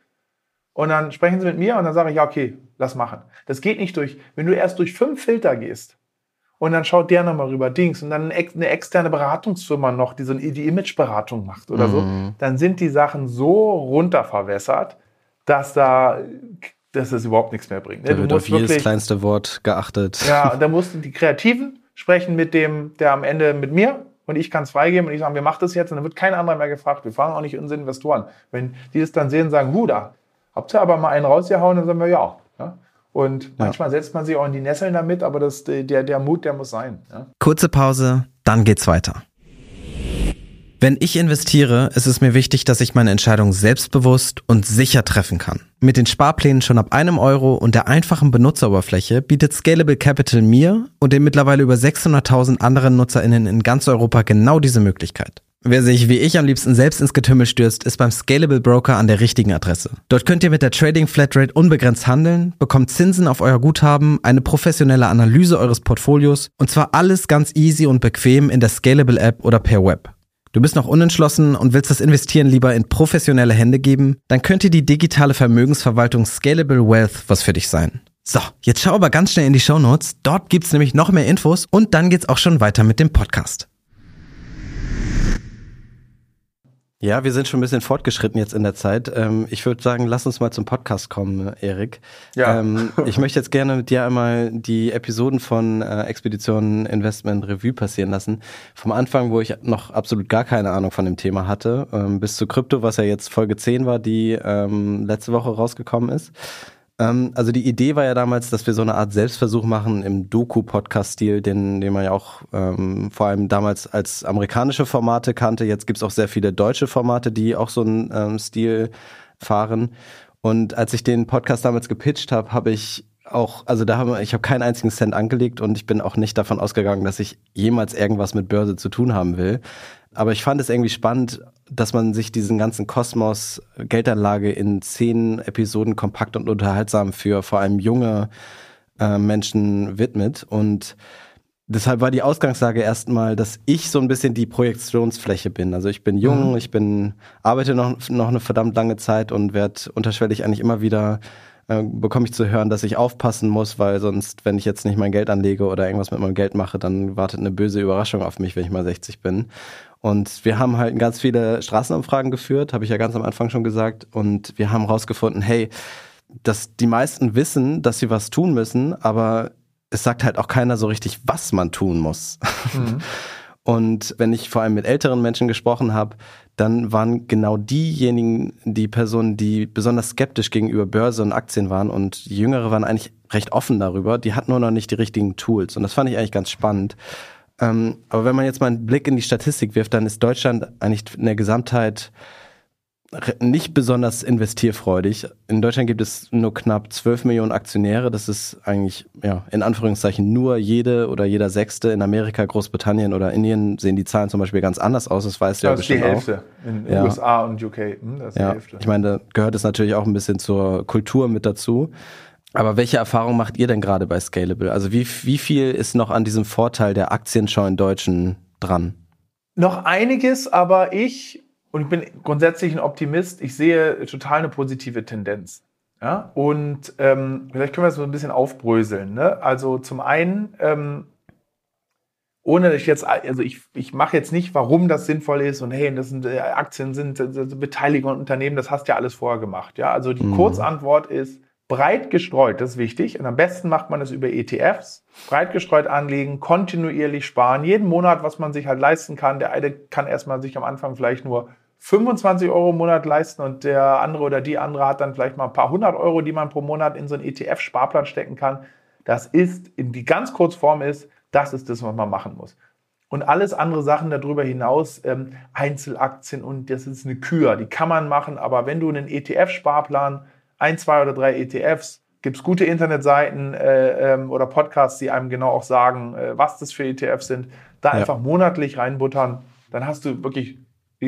und dann sprechen sie mit mir und dann sage ich, ja, okay, lass machen. Das geht nicht durch, wenn du erst durch fünf Filter gehst und dann schaut der nochmal rüber, Dings, und dann eine externe Beratungsfirma noch, die so eine, die Imageberatung macht oder mhm. so, dann sind die Sachen so runterverwässert, dass da dass es überhaupt nichts mehr bringt. Da du wird auf jedes wirklich, kleinste Wort geachtet. Ja, <laughs> da mussten die Kreativen sprechen mit dem, der am Ende mit mir und ich kann es freigeben und ich sage, wir machen das jetzt und dann wird kein anderer mehr gefragt. Wir fragen auch nicht unsere Investoren. Wenn die das dann sehen, sagen, hu, da habt ihr aber mal einen rausgehauen, dann sagen wir ja. Ja. Und ja. manchmal setzt man sich auch in die Nesseln damit, aber das, der, der Mut, der muss sein. Ja. Kurze Pause, dann geht's weiter. Wenn ich investiere, ist es mir wichtig, dass ich meine Entscheidung selbstbewusst und sicher treffen kann. Mit den Sparplänen schon ab einem Euro und der einfachen Benutzeroberfläche bietet Scalable Capital mir und den mittlerweile über 600.000 anderen NutzerInnen in ganz Europa genau diese Möglichkeit. Wer sich wie ich am liebsten selbst ins Getümmel stürzt, ist beim Scalable Broker an der richtigen Adresse. Dort könnt ihr mit der Trading Flatrate unbegrenzt handeln, bekommt Zinsen auf euer Guthaben, eine professionelle Analyse eures Portfolios und zwar alles ganz easy und bequem in der Scalable App oder per Web. Du bist noch unentschlossen und willst das Investieren lieber in professionelle Hände geben? Dann könnte die digitale Vermögensverwaltung Scalable Wealth was für dich sein. So, jetzt schau aber ganz schnell in die Show Notes. Dort gibt's nämlich noch mehr Infos und dann geht's auch schon weiter mit dem Podcast. Ja, wir sind schon ein bisschen fortgeschritten jetzt in der Zeit. Ähm, ich würde sagen, lass uns mal zum Podcast kommen, Erik. Ja. Ähm, ich möchte jetzt gerne mit dir einmal die Episoden von äh, Expedition Investment Revue passieren lassen. Vom Anfang, wo ich noch absolut gar keine Ahnung von dem Thema hatte, ähm, bis zu Krypto, was ja jetzt Folge 10 war, die letzte Woche rausgekommen ist. Ähm, also die Idee war ja damals, dass wir so eine Art Selbstversuch machen im Doku-Podcast-Stil, den, den man ja auch ähm, vor allem damals als amerikanische Formate kannte. Jetzt gibt's auch sehr viele deutsche Formate, die auch so einen ähm, Stil fahren. Und als ich den Podcast damals gepitcht habe, habe ich auch, also da haben ich habe keinen einzigen Cent angelegt und ich bin auch nicht davon ausgegangen, dass ich jemals irgendwas mit Börse zu tun haben will. Aber ich fand es irgendwie spannend, dass man sich diesen ganzen Kosmos Geldanlage in zehn Episoden kompakt und unterhaltsam für vor allem junge äh, Menschen widmet. Und deshalb war die Ausgangslage erstmal, dass ich so ein bisschen die Projektionsfläche bin. Also ich bin jung, mhm. ich bin, arbeite noch, noch eine verdammt lange Zeit und werde unterschwellig eigentlich immer wieder äh, bekomme ich zu hören, dass ich aufpassen muss, weil sonst, wenn ich jetzt nicht mein Geld anlege oder irgendwas mit meinem Geld mache, dann wartet eine böse Überraschung auf mich, wenn ich mal 60 bin. Und wir haben halt ganz viele Straßenumfragen geführt, habe ich ja ganz am Anfang schon gesagt. Und wir haben rausgefunden, hey, dass die meisten wissen, dass sie was tun müssen, aber es sagt halt auch keiner so richtig, was man tun muss. Mhm. <laughs> Und wenn ich vor allem mit älteren Menschen gesprochen habe, dann waren genau diejenigen die Personen, die besonders skeptisch gegenüber Börse und Aktien waren und die Jüngere waren eigentlich recht offen darüber. Die hatten nur noch nicht die richtigen Tools. Und das fand ich eigentlich ganz spannend. Ähm, aber wenn man jetzt mal einen Blick in die Statistik wirft, dann ist Deutschland eigentlich in der Gesamtheit nicht besonders investierfreudig. In Deutschland gibt es nur knapp 12 Millionen Aktionäre. Das ist eigentlich, ja, in Anführungszeichen nur jede oder jeder Sechste. In Amerika, Großbritannien oder Indien sehen die Zahlen zum Beispiel ganz anders aus. Das weißt du ja bestimmt auch. Das ist die Hälfte. Auch. In ja. USA und UK. Hm, das ist ja. die Hälfte. Ich meine, da gehört es natürlich auch ein bisschen zur Kultur mit dazu. Aber welche Erfahrung macht ihr denn gerade bei Scalable? Also wie, wie viel ist noch an diesem Vorteil der aktienscheuen Deutschen dran? Noch einiges, aber ich und ich bin grundsätzlich ein Optimist. Ich sehe total eine positive Tendenz. Ja? Und ähm, vielleicht können wir das so ein bisschen aufbröseln. Ne? Also zum einen, ähm, ohne dass ich jetzt, also ich, ich mache jetzt nicht, warum das sinnvoll ist und hey, das sind äh, Aktien, sind äh, Beteiligung an Unternehmen, das hast du ja alles vorher gemacht. Ja? Also die mhm. Kurzantwort ist, breit gestreut, das ist wichtig. Und am besten macht man es über ETFs. Breit gestreut anlegen, kontinuierlich sparen, jeden Monat, was man sich halt leisten kann. Der eine kann erstmal sich am Anfang vielleicht nur 25 Euro im Monat leisten und der andere oder die andere hat dann vielleicht mal ein paar hundert Euro, die man pro Monat in so einen ETF-Sparplan stecken kann. Das ist, in die ganz Kurzform ist, das ist das, was man machen muss. Und alles andere Sachen darüber hinaus, ähm, Einzelaktien und das ist eine Kür, die kann man machen, aber wenn du einen ETF-Sparplan, ein, zwei oder drei ETFs, gibt es gute Internetseiten äh, ähm, oder Podcasts, die einem genau auch sagen, äh, was das für ETFs sind, da ja. einfach monatlich reinbuttern, dann hast du wirklich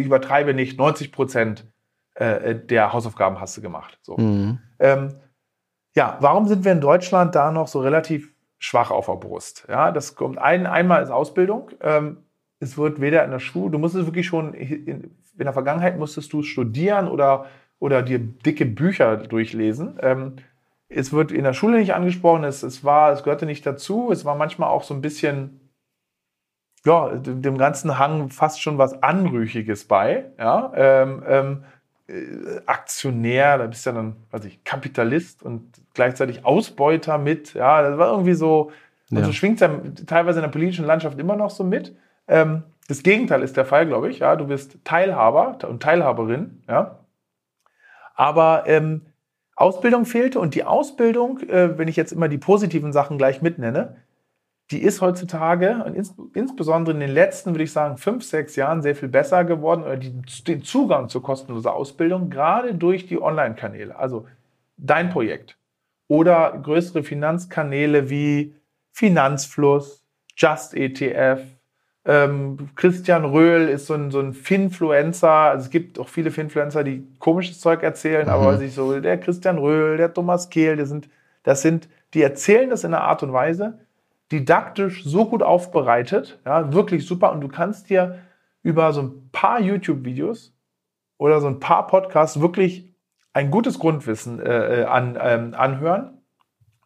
ich übertreibe nicht, 90 Prozent äh, der Hausaufgaben hast du gemacht. So. Mhm. Ähm, ja, warum sind wir in Deutschland da noch so relativ schwach auf der Brust? Ja, das kommt ein, einmal ist Ausbildung. Ähm, es wird weder in der Schule, du musstest wirklich schon, in, in der Vergangenheit musstest du studieren oder, oder dir dicke Bücher durchlesen. Ähm, es wird in der Schule nicht angesprochen, es, es, war, es gehörte nicht dazu. Es war manchmal auch so ein bisschen ja, dem ganzen Hang fast schon was Anrüchiges bei. Ja? Ähm, ähm, äh, Aktionär, da bist du ja dann, weiß ich, Kapitalist und gleichzeitig Ausbeuter mit. Ja, das war irgendwie so, und so schwingt es ja teilweise in der politischen Landschaft immer noch so mit. Ähm, das Gegenteil ist der Fall, glaube ich. Ja, du bist Teilhaber und Teilhaberin. Ja, aber ähm, Ausbildung fehlte und die Ausbildung, äh, wenn ich jetzt immer die positiven Sachen gleich mitnenne, die ist heutzutage und ins, insbesondere in den letzten, würde ich sagen, fünf, sechs Jahren sehr viel besser geworden oder die, den Zugang zur kostenlosen Ausbildung, gerade durch die Online-Kanäle. Also dein Projekt oder größere Finanzkanäle wie Finanzfluss, Just ETF, ähm, Christian Röhl ist so ein, so ein Finfluencer. Also es gibt auch viele Finfluencer, die komisches Zeug erzählen, mhm. aber sich so, der Christian Röhl, der Thomas Kehl, die sind, das sind, die erzählen das in einer Art und Weise, didaktisch so gut aufbereitet, ja, wirklich super. Und du kannst dir über so ein paar YouTube-Videos oder so ein paar Podcasts wirklich ein gutes Grundwissen äh, äh, an, ähm, anhören.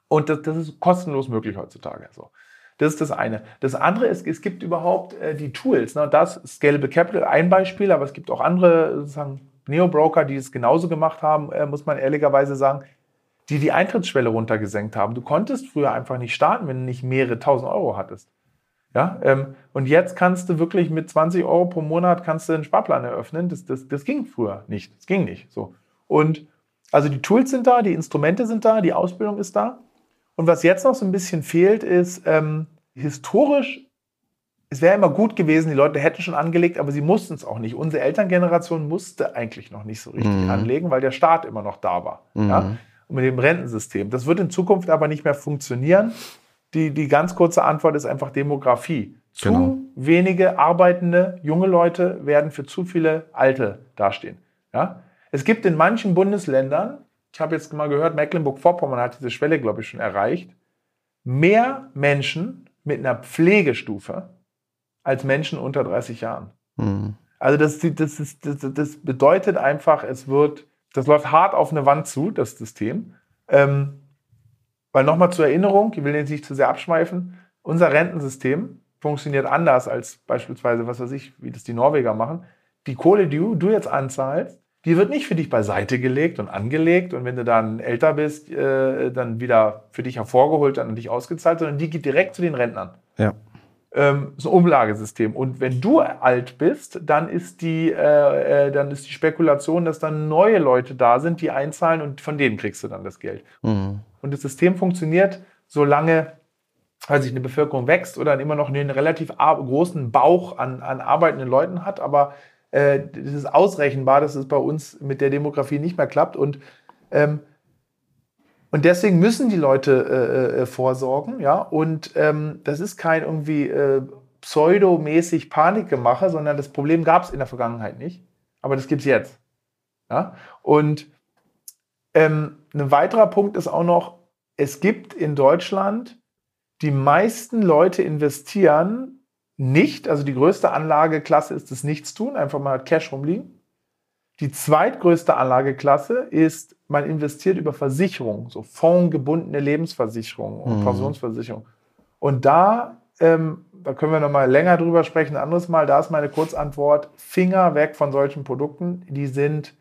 Und das, das, ist kostenlos möglich heutzutage. So. Das ist das eine. Das andere ist, es gibt überhaupt äh, die Tools. Ne? Das Scalable Capital, ein Beispiel, aber es gibt auch andere Neo-Broker, die es genauso gemacht haben, äh, muss man ehrlicherweise sagen die die Eintrittsschwelle runtergesenkt haben. Du konntest früher einfach nicht starten, wenn du nicht mehrere tausend Euro hattest. Ja, ähm, und jetzt kannst du wirklich mit 20 Euro pro Monat kannst du einen Sparplan eröffnen. Das, das, das ging früher nicht. Das ging nicht. So. Und also die Tools sind da, die Instrumente sind da, die Ausbildung ist da. Und was jetzt noch so ein bisschen fehlt, ist ähm, historisch, es wäre immer gut gewesen, die Leute hätten schon angelegt, aber sie mussten es auch nicht. Unsere Elterngeneration musste eigentlich noch nicht so richtig mhm. anlegen, weil der Staat immer noch da war. Mhm. Ja? und mit dem Rentensystem. Das wird in Zukunft aber nicht mehr funktionieren. Die, die ganz kurze Antwort ist einfach Demografie. Zu genau. wenige arbeitende junge Leute werden für zu viele Alte dastehen. Ja? Es gibt in manchen Bundesländern, ich habe jetzt mal gehört, Mecklenburg-Vorpommern hat diese Schwelle, glaube ich, schon erreicht, mehr Menschen mit einer Pflegestufe als Menschen unter 30 Jahren. Mhm. Also das, das, ist, das, das bedeutet einfach, es wird das läuft hart auf eine Wand zu, das System. Ähm, weil nochmal zur Erinnerung, ich will jetzt nicht zu sehr abschweifen, unser Rentensystem funktioniert anders als beispielsweise, was weiß ich, wie das die Norweger machen. Die Kohle, die du, du jetzt anzahlst, die wird nicht für dich beiseite gelegt und angelegt und wenn du dann älter bist, äh, dann wieder für dich hervorgeholt, dann an dich ausgezahlt, sondern die geht direkt zu den Rentnern. Ja ähm, so ein Umlagesystem. Und wenn du alt bist, dann ist die, äh, äh, dann ist die Spekulation, dass dann neue Leute da sind, die einzahlen und von denen kriegst du dann das Geld. Mhm. Und das System funktioniert, solange weil sich eine Bevölkerung wächst oder immer noch einen relativ großen Bauch an, an arbeitenden Leuten hat, aber äh, das ist ausrechenbar, dass es bei uns mit der Demografie nicht mehr klappt und ähm, und deswegen müssen die Leute äh, äh, vorsorgen, ja. Und ähm, das ist kein irgendwie äh, pseudomäßig Panikgemache, sondern das Problem gab es in der Vergangenheit nicht. Aber das gibt es jetzt. Ja? Und ähm, ein weiterer Punkt ist auch noch, es gibt in Deutschland, die meisten Leute investieren nicht, also die größte Anlageklasse ist das Nichtstun, einfach mal Cash rumliegen. Die zweitgrößte Anlageklasse ist, man investiert über Versicherungen, so fondgebundene Lebensversicherungen und mhm. Pensionsversicherungen. Und da ähm, da können wir noch mal länger drüber sprechen, ein anderes Mal. Da ist meine Kurzantwort: Finger weg von solchen Produkten. Die sind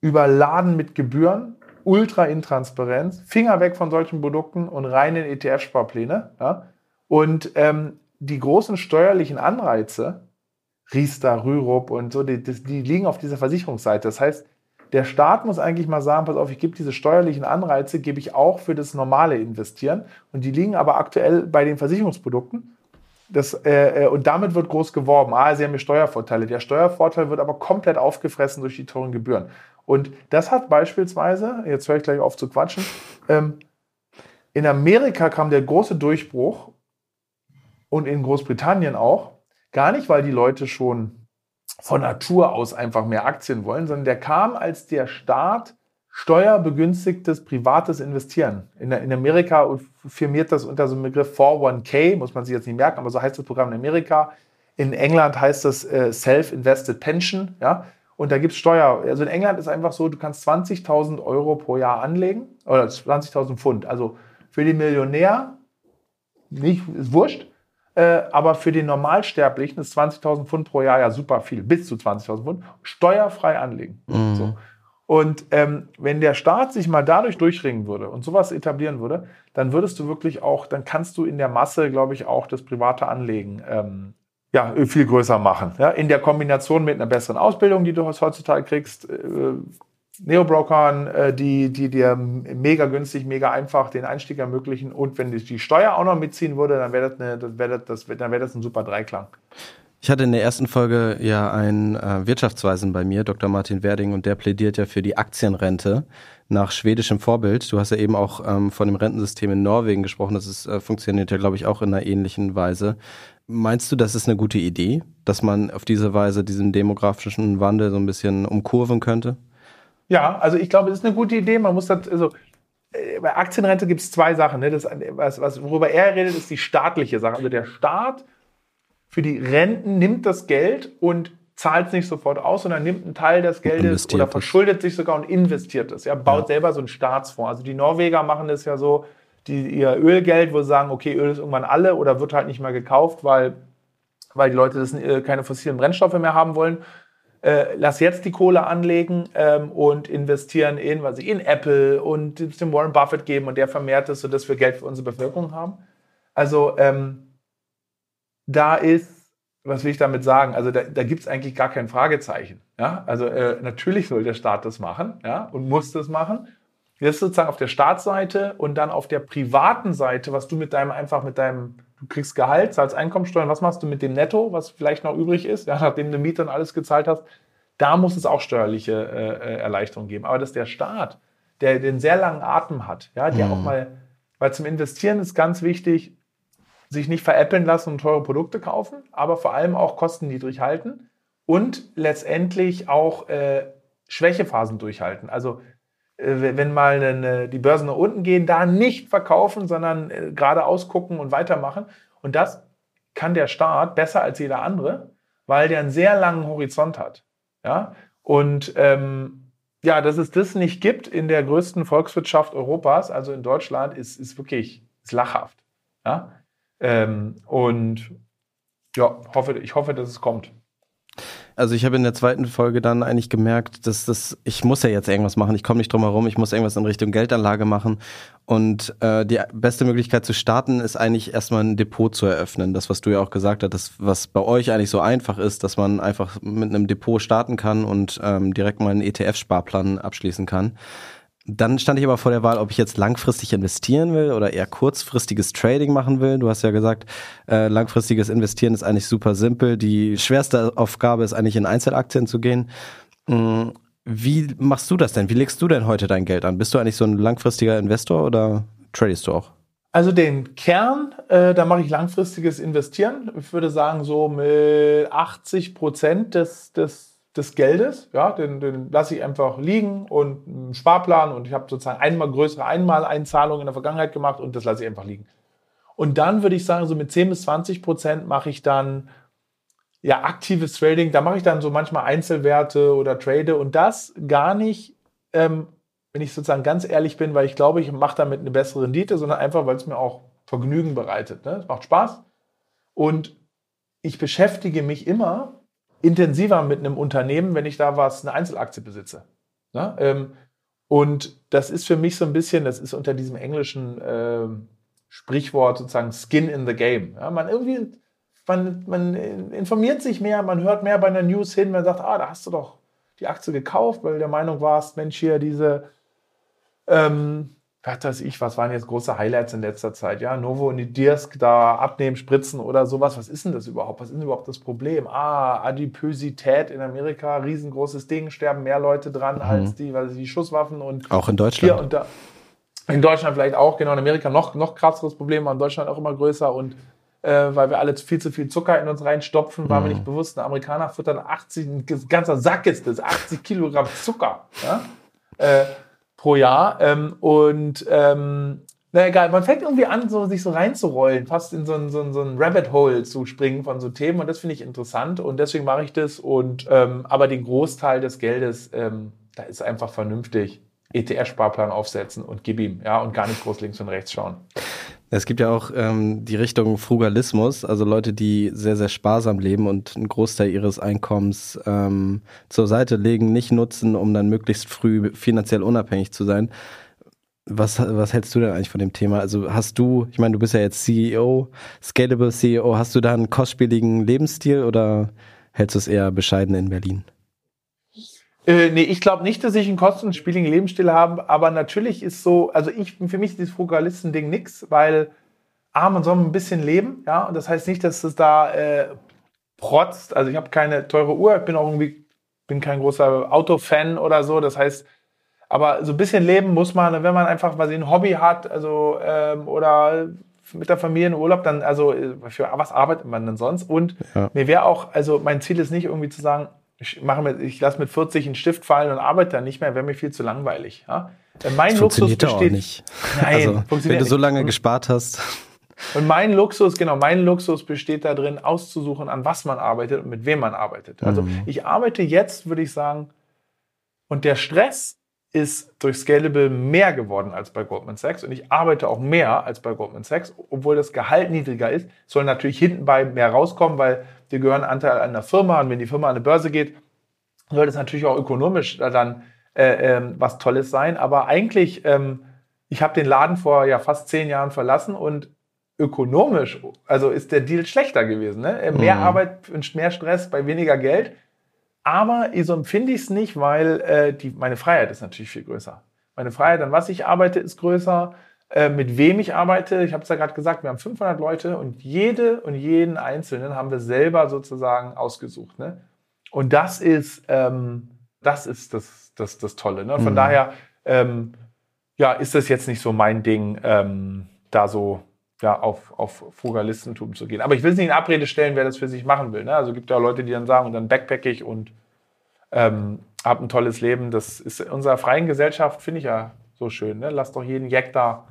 überladen mit Gebühren, ultra intransparenz. Finger weg von solchen Produkten und rein in ETF-Sparpläne. Ja? Und ähm, die großen steuerlichen Anreize, Riester, Rürup und so, die, die liegen auf dieser Versicherungsseite. Das heißt, der Staat muss eigentlich mal sagen, pass auf, ich gebe diese steuerlichen Anreize, gebe ich auch für das normale Investieren. Und die liegen aber aktuell bei den Versicherungsprodukten. Das, äh, äh, und damit wird groß geworben. Ah, sie haben hier Steuervorteile. Der Steuervorteil wird aber komplett aufgefressen durch die teuren Gebühren. Und das hat beispielsweise, jetzt höre ich gleich auf zu quatschen, ähm, in Amerika kam der große Durchbruch und in Großbritannien auch, gar nicht, weil die Leute schon von Natur aus einfach mehr Aktien wollen, sondern der kam, als der Staat steuerbegünstigtes privates Investieren. In, in Amerika firmiert das unter so einem Begriff 401k, muss man sich jetzt nicht merken, aber so heißt das Programm in Amerika. In England heißt das äh, Self-Invested Pension, ja. Und da gibt es Steuer. Also in England ist einfach so, du kannst 20.000 Euro pro Jahr anlegen oder 20.000 Pfund. Also für den Millionär nicht, ist wurscht. Äh, aber für den Normalsterblichen ist 20.000 Pfund pro Jahr ja super viel, bis zu 20.000 Pfund, steuerfrei anlegen. Mhm. So. Und ähm, wenn der Staat sich mal dadurch durchringen würde und sowas etablieren würde, dann würdest du wirklich auch, dann kannst du in der Masse, glaube ich, auch das private Anlegen ähm, ja, viel größer machen. Ja? In der Kombination mit einer besseren Ausbildung, die du heutzutage kriegst, äh, Neobrokern, äh, die, die dir mega günstig, mega einfach den Einstieg ermöglichen. Und wenn die Steuer auch noch mitziehen würde, dann wäre das, eine, das, wär wär das ein super Dreiklang. Ich hatte in der ersten Folge ja einen äh, Wirtschaftsweisen bei mir, Dr. Martin Werding, und der plädiert ja für die Aktienrente nach schwedischem Vorbild. Du hast ja eben auch ähm, von dem Rentensystem in Norwegen gesprochen. Das ist, äh, funktioniert ja, glaube ich, auch in einer ähnlichen Weise. Meinst du, das ist eine gute Idee, dass man auf diese Weise diesen demografischen Wandel so ein bisschen umkurven könnte? Ja, also ich glaube, es ist eine gute Idee. Man muss das, also äh, bei Aktienrente gibt es zwei Sachen. Ne? Das, was, was, worüber er redet, ist die staatliche Sache. Also der Staat für die Renten nimmt das Geld und zahlt es nicht sofort aus, sondern nimmt einen Teil des Geldes oder verschuldet sich sogar und investiert es. Ja, baut ja. selber so einen Staatsfonds. Also die Norweger machen das ja so, die, ihr Ölgeld, wo sie sagen, okay, Öl ist irgendwann alle oder wird halt nicht mehr gekauft, weil, weil die Leute das, äh, keine fossilen Brennstoffe mehr haben wollen äh, lass jetzt die Kohle anlegen ähm, und investieren in, was ich, in Apple und dem Warren Buffett geben und der vermehrt es, sodass wir Geld für unsere Bevölkerung haben. Also ähm, da ist, was will ich damit sagen? Also da, da gibt es eigentlich gar kein Fragezeichen. Ja? Also äh, natürlich soll der Staat das machen ja? und muss das machen. Ist sozusagen auf der Staatsseite und dann auf der privaten Seite, was du mit deinem einfach mit deinem du kriegst Gehalt, zahlst Einkommensteuern, was machst du mit dem Netto, was vielleicht noch übrig ist, ja, <laughs> nachdem du Miete und alles gezahlt hast, da muss es auch steuerliche äh, äh Erleichterungen geben. Aber dass der Staat, der den sehr langen Atem hat, ja, der mhm. auch mal, weil zum Investieren ist ganz wichtig, sich nicht veräppeln lassen und teure Produkte kaufen, aber vor allem auch Kosten niedrig halten und letztendlich auch äh, Schwächephasen durchhalten. Also wenn mal eine, die Börsen nach unten gehen, da nicht verkaufen, sondern äh, geradeaus gucken und weitermachen. Und das kann der Staat besser als jeder andere, weil der einen sehr langen Horizont hat. Ja? Und ähm, ja, dass es das nicht gibt in der größten Volkswirtschaft Europas, also in Deutschland, ist, ist wirklich ist lachhaft. Ja? Ähm, und ja, hoffe, ich hoffe, dass es kommt. Also ich habe in der zweiten Folge dann eigentlich gemerkt, dass das, ich muss ja jetzt irgendwas machen, ich komme nicht drum herum, ich muss irgendwas in Richtung Geldanlage machen. Und äh, die beste Möglichkeit zu starten ist eigentlich erstmal ein Depot zu eröffnen. Das, was du ja auch gesagt hast, das, was bei euch eigentlich so einfach ist, dass man einfach mit einem Depot starten kann und ähm, direkt mal einen ETF-Sparplan abschließen kann. Dann stand ich aber vor der Wahl, ob ich jetzt langfristig investieren will oder eher kurzfristiges Trading machen will. Du hast ja gesagt, äh, langfristiges Investieren ist eigentlich super simpel. Die schwerste Aufgabe ist eigentlich in Einzelaktien zu gehen. Mhm. Wie machst du das denn? Wie legst du denn heute dein Geld an? Bist du eigentlich so ein langfristiger Investor oder tradest du auch? Also den Kern, äh, da mache ich langfristiges Investieren. Ich würde sagen, so mit 80 Prozent des, des, des Geldes. Ja, den, den lasse ich einfach liegen und einen Sparplan und ich habe sozusagen einmal größere Einmaleinzahlungen in der Vergangenheit gemacht und das lasse ich einfach liegen. Und dann würde ich sagen, so mit 10 bis 20 Prozent mache ich dann ja aktives Trading. Da mache ich dann so manchmal Einzelwerte oder Trade und das gar nicht ähm, wenn ich sozusagen ganz ehrlich bin, weil ich glaube, ich mache damit eine bessere Rendite, sondern einfach, weil es mir auch Vergnügen bereitet. Ne? Es macht Spaß. Und ich beschäftige mich immer intensiver mit einem Unternehmen, wenn ich da was, eine Einzelaktie besitze. Ne? Ähm, und das ist für mich so ein bisschen, das ist unter diesem englischen äh, Sprichwort sozusagen Skin in the Game. Ja? Man irgendwie, man, man informiert sich mehr, man hört mehr bei einer News hin, man sagt, ah, da hast du doch die Aktie gekauft, weil du der Meinung warst, Mensch, hier diese ähm, was weiß ich, was waren jetzt große Highlights in letzter Zeit? Ja, Novo und Dirsk da abnehmen, spritzen oder sowas. Was ist denn das überhaupt? Was ist denn überhaupt das Problem? Ah, Adipösität in Amerika, riesengroßes Ding, sterben mehr Leute dran mhm. als die, weil die Schusswaffen und auch in Deutschland. Hier und da. In Deutschland vielleicht auch, genau, in Amerika noch, noch krasseres Problem, aber in Deutschland auch immer größer und äh, weil wir alle viel zu viel Zucker in uns reinstopfen, war mhm. mir nicht bewusst, ein Amerikaner futtern 80, ein ganzer Sack ist das, 80 Kilogramm Zucker. Ja? Äh, pro Jahr. Ähm, und ähm, na egal, man fängt irgendwie an, so, sich so reinzurollen, fast in so ein, so, ein, so ein Rabbit Hole zu springen von so Themen und das finde ich interessant und deswegen mache ich das. Und ähm, aber den Großteil des Geldes, ähm, da ist einfach vernünftig. ETF-Sparplan aufsetzen und gib ihm, ja, und gar nicht groß links und rechts schauen. Es gibt ja auch ähm, die Richtung Frugalismus, also Leute, die sehr, sehr sparsam leben und einen Großteil ihres Einkommens ähm, zur Seite legen, nicht nutzen, um dann möglichst früh finanziell unabhängig zu sein. Was, was hältst du denn eigentlich von dem Thema? Also hast du, ich meine, du bist ja jetzt CEO, Scalable CEO, hast du da einen kostspieligen Lebensstil oder hältst du es eher bescheiden in Berlin? Äh, nee, ich glaube nicht, dass ich einen kostenspieligen Lebensstil habe, aber natürlich ist so, also ich, für mich ist dieses Frugalisten-Ding nix, weil A, man soll ein bisschen leben, ja, und das heißt nicht, dass es da äh, protzt. Also ich habe keine teure Uhr, ich bin auch irgendwie, bin kein großer Autofan oder so, das heißt, aber so ein bisschen leben muss man, wenn man einfach was ein Hobby hat, also ähm, oder mit der Familie in Urlaub, dann, also für was arbeitet man denn sonst? Und ja. mir wäre auch, also mein Ziel ist nicht irgendwie zu sagen, ich, mache mit, ich lasse mit 40 einen Stift fallen und arbeite dann nicht mehr, wäre mir viel zu langweilig. Ja? Mein das Luxus besteht. Auch nicht. Nein, also, wenn du so lange gespart hast. Und mein Luxus, genau, mein Luxus besteht darin, auszusuchen, an was man arbeitet und mit wem man arbeitet. Also mhm. ich arbeite jetzt, würde ich sagen, und der Stress ist durch Scalable mehr geworden als bei Goldman Sachs und ich arbeite auch mehr als bei Goldman Sachs, obwohl das Gehalt niedriger ist, soll natürlich hinten bei mehr rauskommen, weil wir gehören Anteil an der Firma und wenn die Firma an eine Börse geht, soll das natürlich auch ökonomisch dann äh, ähm, was Tolles sein. Aber eigentlich, ähm, ich habe den Laden vor ja fast zehn Jahren verlassen und ökonomisch, also ist der Deal schlechter gewesen. Ne? Mehr mhm. Arbeit und mehr Stress bei weniger Geld. Aber so empfinde ich es nicht, weil äh, die, meine Freiheit ist natürlich viel größer. Meine Freiheit, an was ich arbeite, ist größer. Äh, mit wem ich arbeite, ich habe es ja gerade gesagt, wir haben 500 Leute und jede und jeden Einzelnen haben wir selber sozusagen ausgesucht. Ne? Und das ist, ähm, das, ist das, das, das Tolle. Ne? Von mhm. daher ähm, ja, ist das jetzt nicht so mein Ding, ähm, da so ja, auf, auf Frugalistentum zu gehen. Aber ich will es nicht in Abrede stellen, wer das für sich machen will. Ne? Also gibt ja Leute, die dann sagen, und dann backpack ich und ähm, habe ein tolles Leben. Das ist in unserer freien Gesellschaft, finde ich ja so schön. Ne? Lass doch jeden Jack da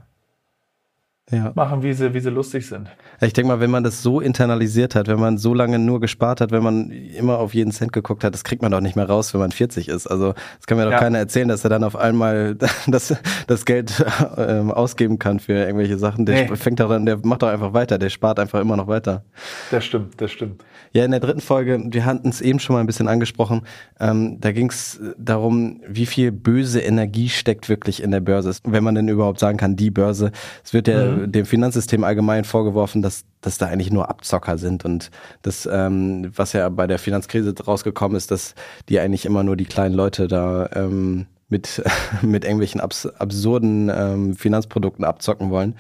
ja. machen, wie sie, wie sie lustig sind. Ich denke mal, wenn man das so internalisiert hat, wenn man so lange nur gespart hat, wenn man immer auf jeden Cent geguckt hat, das kriegt man doch nicht mehr raus, wenn man 40 ist. Also das kann mir doch ja. keiner erzählen, dass er dann auf einmal <laughs> das, das Geld ähm, ausgeben kann für irgendwelche Sachen. Der nee. fängt doch dann, der macht doch einfach weiter, der spart einfach immer noch weiter. Das stimmt, das stimmt. Ja, in der dritten Folge, wir hatten es eben schon mal ein bisschen angesprochen, ähm, da ging es darum, wie viel böse Energie steckt wirklich in der Börse. Wenn man denn überhaupt sagen kann, die Börse. Es wird ja mhm. dem Finanzsystem allgemein vorgeworfen, dass, dass da eigentlich nur Abzocker sind und das, ähm, was ja bei der Finanzkrise rausgekommen ist, dass die eigentlich immer nur die kleinen Leute da ähm, mit, <laughs> mit irgendwelchen abs absurden ähm, Finanzprodukten abzocken wollen.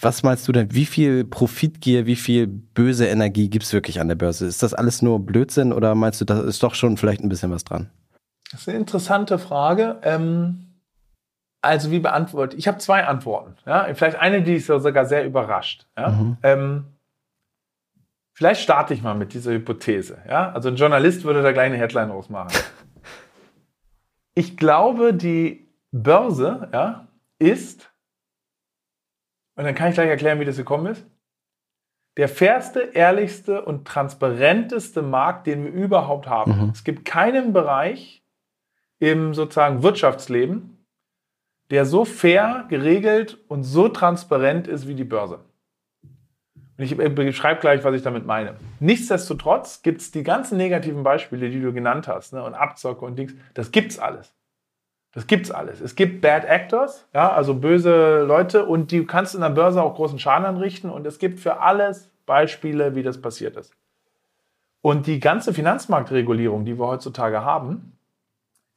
Was meinst du denn, wie viel Profitgier, wie viel böse Energie gibt's wirklich an der Börse? Ist das alles nur Blödsinn oder meinst du, da ist doch schon vielleicht ein bisschen was dran? Das ist eine interessante Frage. Ähm, also wie beantworte ich? habe zwei Antworten. Ja? Vielleicht eine, die ist sogar sehr überrascht. Ja? Mhm. Ähm, vielleicht starte ich mal mit dieser Hypothese. Ja? Also ein Journalist würde da gleich eine Headline rausmachen. <laughs> ich glaube, die Börse ja, ist, und dann kann ich gleich erklären, wie das gekommen ist, der fairste, ehrlichste und transparenteste Markt, den wir überhaupt haben. Mhm. Es gibt keinen Bereich im sozusagen Wirtschaftsleben, der so fair, geregelt und so transparent ist wie die Börse. Und ich beschreibe gleich, was ich damit meine. Nichtsdestotrotz gibt es die ganzen negativen Beispiele, die du genannt hast, ne, und Abzocke und Dings, das gibt's alles. Das gibt's alles. Es gibt Bad Actors, ja, also böse Leute, und die kannst in der Börse auch großen Schaden anrichten. Und es gibt für alles Beispiele, wie das passiert ist. Und die ganze Finanzmarktregulierung, die wir heutzutage haben,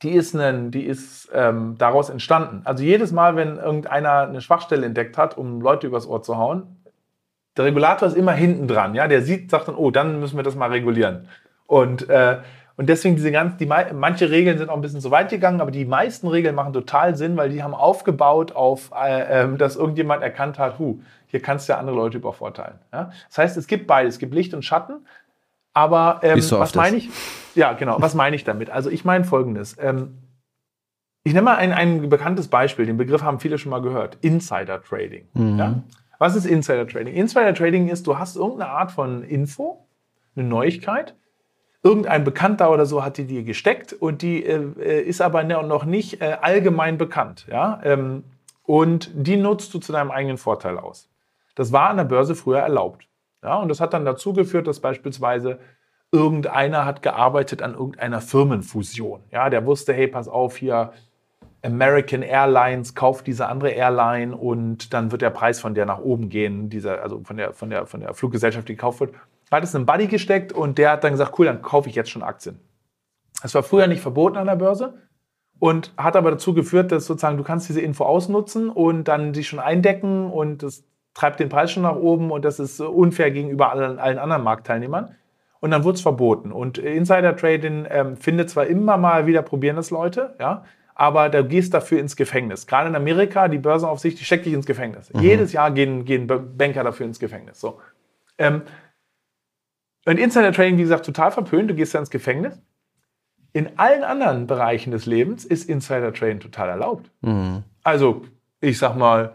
die ist, ein, die ist ähm, daraus entstanden. Also jedes Mal, wenn irgendeiner eine Schwachstelle entdeckt hat, um Leute übers Ohr zu hauen, der Regulator ist immer hinten dran. Ja? Der sieht, sagt dann, oh, dann müssen wir das mal regulieren. Und, äh, und deswegen diese ganzen, die, manche Regeln sind auch ein bisschen zu weit gegangen, aber die meisten Regeln machen total Sinn, weil die haben aufgebaut auf, äh, äh, dass irgendjemand erkannt hat, hu, hier kannst du ja andere Leute übervorteilen. Ja? Das heißt, es gibt beides, es gibt Licht und Schatten. Aber ähm, so was meine ich? Ja, genau. Was meine ich damit? Also ich meine Folgendes. Ähm, ich nehme mal ein, ein bekanntes Beispiel. Den Begriff haben viele schon mal gehört. Insider Trading. Mhm. Ja? Was ist Insider Trading? Insider Trading ist, du hast irgendeine Art von Info, eine Neuigkeit. Irgendein Bekannter oder so hat die dir gesteckt und die äh, äh ist aber ne, noch nicht äh, allgemein bekannt. Ja? Ähm, und die nutzt du zu deinem eigenen Vorteil aus. Das war an der Börse früher erlaubt. Ja, und das hat dann dazu geführt, dass beispielsweise irgendeiner hat gearbeitet an irgendeiner Firmenfusion. Ja, der wusste, hey, pass auf, hier American Airlines kauft diese andere Airline und dann wird der Preis von der nach oben gehen, dieser, also von der, von der, von der Fluggesellschaft, die gekauft wird. Da hat es einen Buddy gesteckt und der hat dann gesagt, cool, dann kaufe ich jetzt schon Aktien. Das war früher nicht verboten an der Börse und hat aber dazu geführt, dass sozusagen du kannst diese Info ausnutzen und dann dich schon eindecken und das treibt den Preis schon nach oben und das ist unfair gegenüber allen, allen anderen Marktteilnehmern. Und dann wurde es verboten. Und Insider-Trading ähm, findet zwar immer mal wieder, probieren das Leute, ja, aber du gehst dafür ins Gefängnis. Gerade in Amerika, die Börsenaufsicht, die steckt dich ins Gefängnis. Mhm. Jedes Jahr gehen, gehen Banker dafür ins Gefängnis. So. Ähm, und Insider-Trading, wie gesagt, total verpönt, du gehst da ins Gefängnis. In allen anderen Bereichen des Lebens ist Insider-Trading total erlaubt. Mhm. Also, ich sag mal,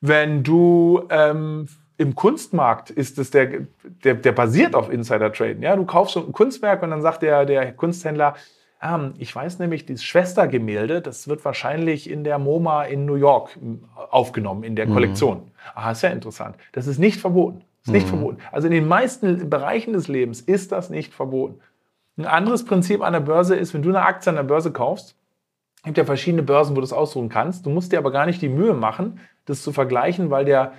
wenn du ähm, im Kunstmarkt ist es der, der, der basiert auf Insider Trading. Ja, du kaufst ein Kunstwerk und dann sagt der, der Kunsthändler, ähm, ich weiß nämlich, dieses Schwestergemälde, das wird wahrscheinlich in der MoMA in New York hm, aufgenommen, in der mhm. Kollektion. Ah, ist ja interessant. Das ist nicht verboten. Ist nicht mhm. verboten. Also in den meisten Bereichen des Lebens ist das nicht verboten. Ein anderes Prinzip an der Börse ist, wenn du eine Aktie an der Börse kaufst, es gibt ja verschiedene Börsen, wo du das aussuchen kannst. Du musst dir aber gar nicht die Mühe machen, das zu vergleichen, weil der,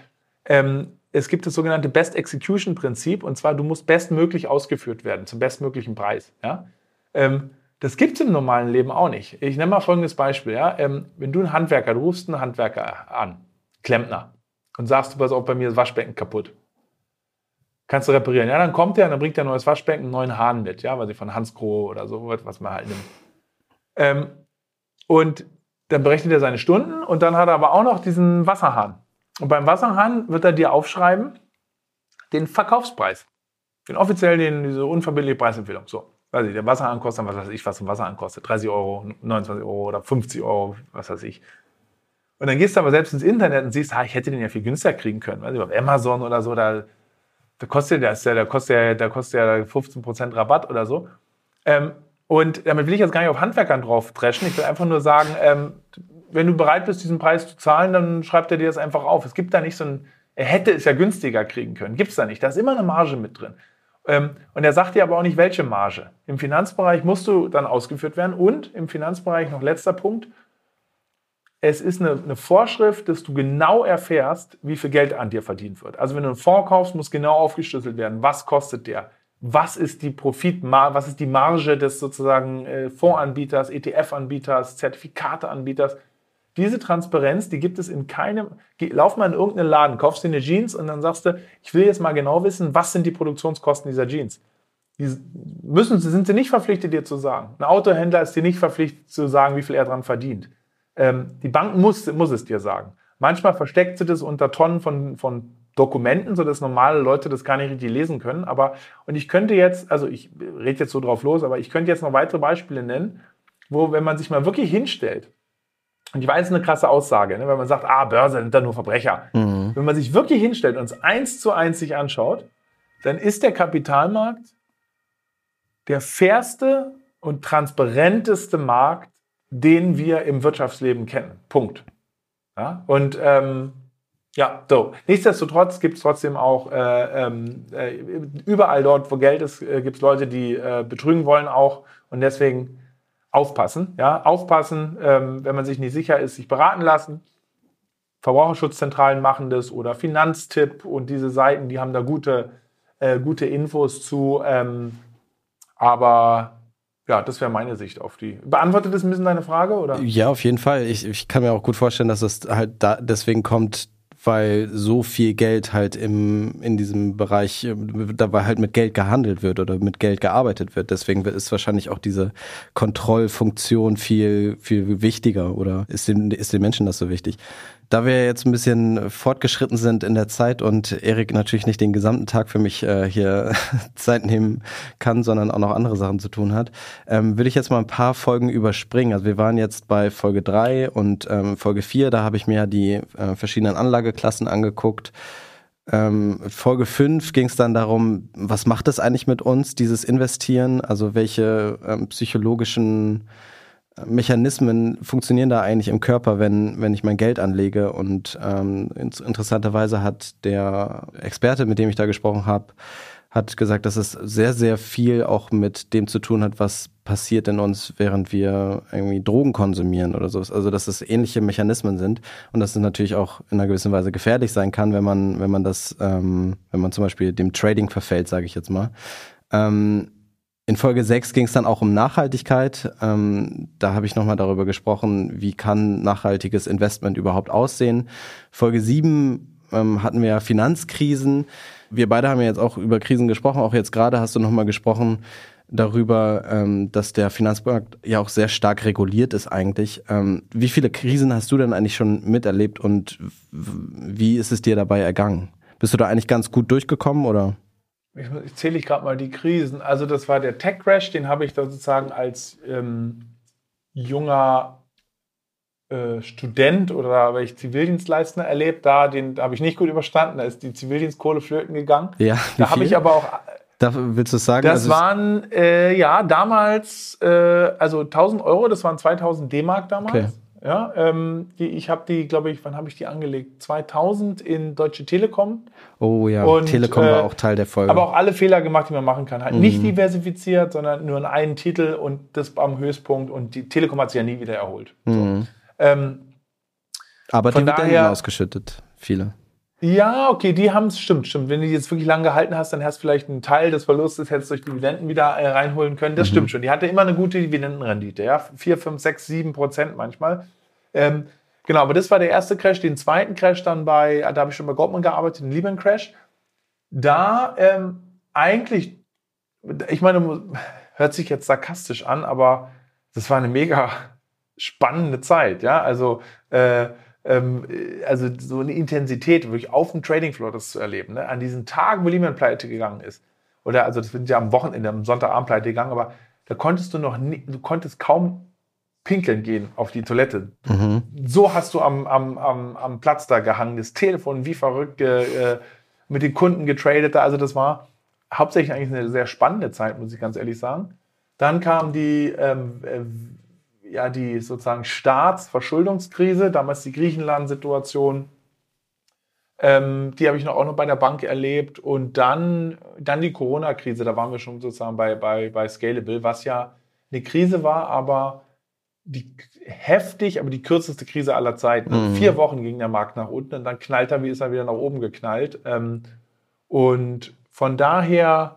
ähm, es gibt das sogenannte Best Execution Prinzip und zwar, du musst bestmöglich ausgeführt werden, zum bestmöglichen Preis. Ja? Ähm, das gibt es im normalen Leben auch nicht. Ich nenne mal folgendes Beispiel. Ja? Ähm, wenn du einen Handwerker, du rufst einen Handwerker an, Klempner, und sagst, du pass auf, bei mir ist Waschbecken kaputt. Kannst du reparieren. Ja, dann kommt er und dann bringt er ein neues Waschbecken, einen neuen Hahn mit, ja, weil sie von Hansgrohe oder so, was man halt nimmt. Ähm, und dann berechnet er seine Stunden und dann hat er aber auch noch diesen Wasserhahn. Und beim Wasserhahn wird er dir aufschreiben den Verkaufspreis. Den offiziellen, den, diese unverbindliche Preisempfehlung. So. Weiß ich, der Wasserhahn kostet was weiß ich, was ein Wasserhahn kostet. 30 Euro, 29 Euro oder 50 Euro, was weiß ich. Und dann gehst du aber selbst ins Internet und siehst, ha, ich hätte den ja viel günstiger kriegen können. Weiß ich, auf Amazon oder so, da, da kostet der, da kostet ja, da kostet ja 15% Rabatt oder so. Ähm, und damit will ich jetzt gar nicht auf Handwerkern drauf dreschen. Ich will einfach nur sagen, ähm, wenn du bereit bist, diesen Preis zu zahlen, dann schreibt er dir das einfach auf. Es gibt da nicht so ein, er hätte es ja günstiger kriegen können. Gibt es da nicht. Da ist immer eine Marge mit drin. Ähm, und er sagt dir aber auch nicht, welche Marge. Im Finanzbereich musst du dann ausgeführt werden. Und im Finanzbereich noch letzter Punkt. Es ist eine, eine Vorschrift, dass du genau erfährst, wie viel Geld an dir verdient wird. Also wenn du einen Fonds kaufst, muss genau aufgeschlüsselt werden, was kostet der, was ist die Profit, was ist die Marge des sozusagen äh, Fondsanbieters, ETF-Anbieters, Zertifikateanbieters. Diese Transparenz, die gibt es in keinem. Lauf mal in irgendeinen Laden, kaufst dir eine Jeans und dann sagst du, ich will jetzt mal genau wissen, was sind die Produktionskosten dieser Jeans. Die müssen, sind sie nicht verpflichtet, dir zu sagen. Ein Autohändler ist dir nicht verpflichtet zu sagen, wie viel er daran verdient. Ähm, die Bank muss, muss es dir sagen. Manchmal versteckt sie das unter Tonnen von, von Dokumenten, sodass normale Leute das gar nicht richtig lesen können. Aber, und ich könnte jetzt, also ich rede jetzt so drauf los, aber ich könnte jetzt noch weitere Beispiele nennen, wo, wenn man sich mal wirklich hinstellt, und ich weiß, eine krasse Aussage, ne, wenn man sagt, ah, Börse sind da nur Verbrecher. Mhm. Wenn man sich wirklich hinstellt und es eins zu eins sich anschaut, dann ist der Kapitalmarkt der fairste und transparenteste Markt, den wir im Wirtschaftsleben kennen. Punkt. Ja? Und ähm, ja, so. Nichtsdestotrotz gibt es trotzdem auch äh, ähm, äh, überall dort, wo Geld ist, äh, gibt es Leute, die äh, betrügen wollen auch. Und deswegen aufpassen. Ja, aufpassen, ähm, wenn man sich nicht sicher ist, sich beraten lassen. Verbraucherschutzzentralen machen das oder Finanztipp und diese Seiten, die haben da gute, äh, gute Infos zu. Ähm, aber ja, das wäre meine Sicht auf die. Beantwortet das ein bisschen deine Frage, oder? Ja, auf jeden Fall. Ich, ich kann mir auch gut vorstellen, dass es halt da deswegen kommt, weil so viel Geld halt im, in diesem Bereich, dabei halt mit Geld gehandelt wird oder mit Geld gearbeitet wird. Deswegen ist wahrscheinlich auch diese Kontrollfunktion viel, viel wichtiger oder ist den, ist den Menschen das so wichtig. Da wir jetzt ein bisschen fortgeschritten sind in der Zeit und Erik natürlich nicht den gesamten Tag für mich äh, hier <laughs> Zeit nehmen kann, sondern auch noch andere Sachen zu tun hat, ähm, will ich jetzt mal ein paar Folgen überspringen. Also wir waren jetzt bei Folge drei und ähm, Folge vier. da habe ich mir ja die äh, verschiedenen Anlageklassen angeguckt. Ähm, Folge 5 ging es dann darum, was macht es eigentlich mit uns, dieses Investieren? Also welche ähm, psychologischen Mechanismen funktionieren da eigentlich im Körper, wenn, wenn ich mein Geld anlege? Und ähm, interessanterweise hat der Experte, mit dem ich da gesprochen habe, hat gesagt, dass es sehr, sehr viel auch mit dem zu tun hat, was passiert in uns, während wir irgendwie Drogen konsumieren oder so. Also dass es ähnliche Mechanismen sind und dass es natürlich auch in einer gewissen Weise gefährlich sein kann, wenn man, wenn man das, ähm, wenn man zum Beispiel dem Trading verfällt, sage ich jetzt mal. Ähm, in Folge 6 ging es dann auch um Nachhaltigkeit. Ähm, da habe ich nochmal darüber gesprochen, wie kann nachhaltiges Investment überhaupt aussehen. Folge 7 ähm, hatten wir Finanzkrisen. Wir beide haben ja jetzt auch über Krisen gesprochen. Auch jetzt gerade hast du nochmal gesprochen darüber, ähm, dass der Finanzmarkt ja auch sehr stark reguliert ist eigentlich. Ähm, wie viele Krisen hast du denn eigentlich schon miterlebt und wie ist es dir dabei ergangen? Bist du da eigentlich ganz gut durchgekommen oder? Ich, ich zähle ich gerade mal die Krisen. Also das war der Tech Crash, den habe ich da sozusagen als ähm, junger äh, Student oder weil ich Zivildienstleister erlebt, da den habe ich nicht gut überstanden. Da ist die Zivildienstkohle flöten gegangen. Ja, da habe ich aber auch. Da willst du sagen? Das also waren äh, ja damals äh, also 1000 Euro. Das waren 2000 D-Mark damals. Okay. Ja, ähm, die, ich habe die, glaube ich, wann habe ich die angelegt? 2000 in Deutsche Telekom. Oh ja, und, Telekom äh, war auch Teil der Folge. Aber auch alle Fehler gemacht, die man machen kann. Halt mhm. nicht diversifiziert, sondern nur in einen Titel und das am Höchstpunkt. Und die Telekom hat sich ja nie wieder erholt. Mhm. So. Ähm, aber die Dividenden daher, ausgeschüttet, viele. Ja, okay, die haben es, stimmt, stimmt. Wenn du die jetzt wirklich lang gehalten hast, dann hast du vielleicht einen Teil des Verlustes, hättest du durch Dividenden wieder äh, reinholen können. Das mhm. stimmt schon. Die hatte immer eine gute Dividendenrendite, ja. 4, 5, 6, 7 Prozent manchmal. Ähm, genau, aber das war der erste Crash. Den zweiten Crash dann bei, da habe ich schon bei Goldman gearbeitet, den Lehman Crash. Da ähm, eigentlich, ich meine, hört sich jetzt sarkastisch an, aber das war eine mega spannende Zeit, ja. Also, äh, also so eine Intensität, wirklich auf dem Trading Floor das zu erleben, ne? an diesen Tagen, wo Lehman pleite gegangen ist. Oder also das sind ja am Wochenende, am Sonntagabend pleite gegangen, aber da konntest du noch nie, du konntest kaum pinkeln gehen auf die Toilette. Mhm. So hast du am, am, am, am Platz da gehangen, das Telefon wie verrückt äh, mit den Kunden getradet. Also das war hauptsächlich eigentlich eine sehr spannende Zeit, muss ich ganz ehrlich sagen. Dann kam die, ähm, äh, ja, die sozusagen Staatsverschuldungskrise, damals die Griechenland-Situation. Ähm, die habe ich noch auch noch bei der Bank erlebt. Und dann, dann die Corona-Krise, da waren wir schon sozusagen bei, bei, bei Scalable, was ja eine Krise war, aber die heftig, aber die kürzeste Krise aller Zeiten. Mhm. Vier Wochen ging der Markt nach unten und dann knallt er, wie ist er wieder nach oben geknallt. Ähm, und von daher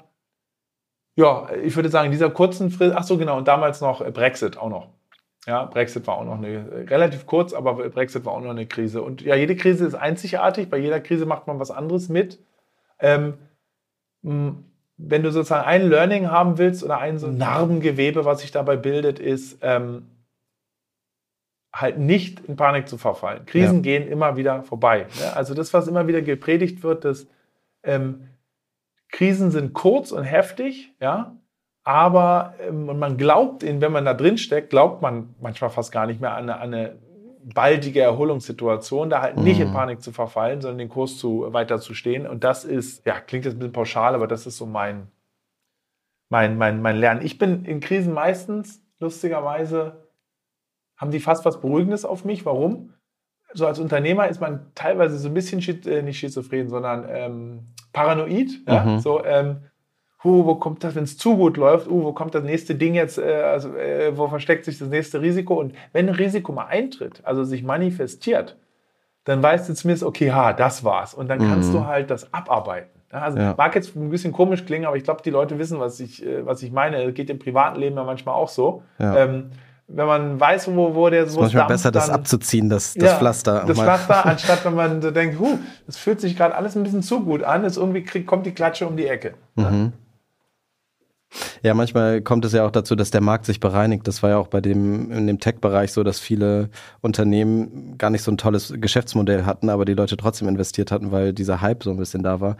ja, ich würde sagen, in dieser kurzen Frist, ach so genau, und damals noch Brexit auch noch. Ja, Brexit war auch noch eine, relativ kurz, aber Brexit war auch noch eine Krise. Und ja, jede Krise ist einzigartig, bei jeder Krise macht man was anderes mit. Ähm, wenn du sozusagen ein Learning haben willst oder ein so Narbengewebe, was sich dabei bildet, ist ähm, halt nicht in Panik zu verfallen. Krisen ja. gehen immer wieder vorbei. Ne? Also das, was immer wieder gepredigt wird, dass ähm, Krisen sind kurz und heftig, ja, aber ähm, man glaubt, wenn man da drin steckt, glaubt man manchmal fast gar nicht mehr an eine, an eine baldige Erholungssituation, da halt nicht in mhm. Panik zu verfallen, sondern den Kurs zu, weiter zu stehen. Und das ist, ja, klingt jetzt ein bisschen pauschal, aber das ist so mein, mein, mein, mein Lernen. Ich bin in Krisen meistens, lustigerweise, haben die fast was Beruhigendes auf mich. Warum? So als Unternehmer ist man teilweise so ein bisschen, äh, nicht schizophren, sondern ähm, paranoid. Ja? Mhm. So, ähm, huh, wo kommt das, wenn es zu gut läuft, uh, wo kommt das nächste Ding jetzt, äh, also, äh, wo versteckt sich das nächste Risiko? Und wenn ein Risiko mal eintritt, also sich manifestiert, dann weißt du zumindest, okay, ha, das war's. Und dann kannst mhm. du halt das abarbeiten. Also ja. mag jetzt ein bisschen komisch klingen, aber ich glaube, die Leute wissen, was ich, äh, was ich meine. Das geht im privaten Leben ja manchmal auch so. Ja. Ähm, wenn man weiß, wo, wo der so. Es ist manchmal besser, das abzuziehen, das, das ja, Pflaster. Das Pflaster, <laughs> anstatt wenn man so denkt, huh, das fühlt sich gerade alles ein bisschen zu gut an, ist irgendwie kriegt, kommt die Klatsche um die Ecke. Mhm. Ja, manchmal kommt es ja auch dazu, dass der Markt sich bereinigt. Das war ja auch bei dem, in dem Tech-Bereich so, dass viele Unternehmen gar nicht so ein tolles Geschäftsmodell hatten, aber die Leute trotzdem investiert hatten, weil dieser Hype so ein bisschen da war.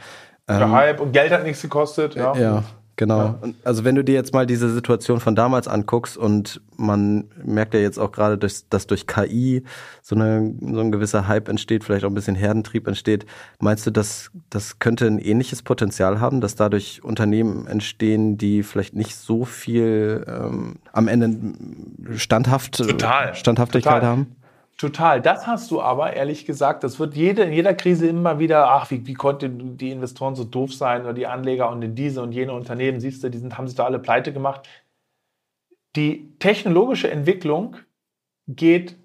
Der ähm, Hype und Geld hat nichts gekostet, ja. Ja, Genau. Ja. Also wenn du dir jetzt mal diese Situation von damals anguckst und man merkt ja jetzt auch gerade, dass, dass durch KI so, eine, so ein gewisser Hype entsteht, vielleicht auch ein bisschen Herdentrieb entsteht, meinst du, dass das könnte ein ähnliches Potenzial haben, dass dadurch Unternehmen entstehen, die vielleicht nicht so viel ähm, am Ende standhaft, Total. Standhaftigkeit Total. haben? Total. Das hast du aber, ehrlich gesagt, das wird jede, in jeder Krise immer wieder, ach, wie, wie konnten die Investoren so doof sein oder die Anleger und in diese und jene Unternehmen, siehst du, die sind, haben sich da alle pleite gemacht. Die technologische Entwicklung geht,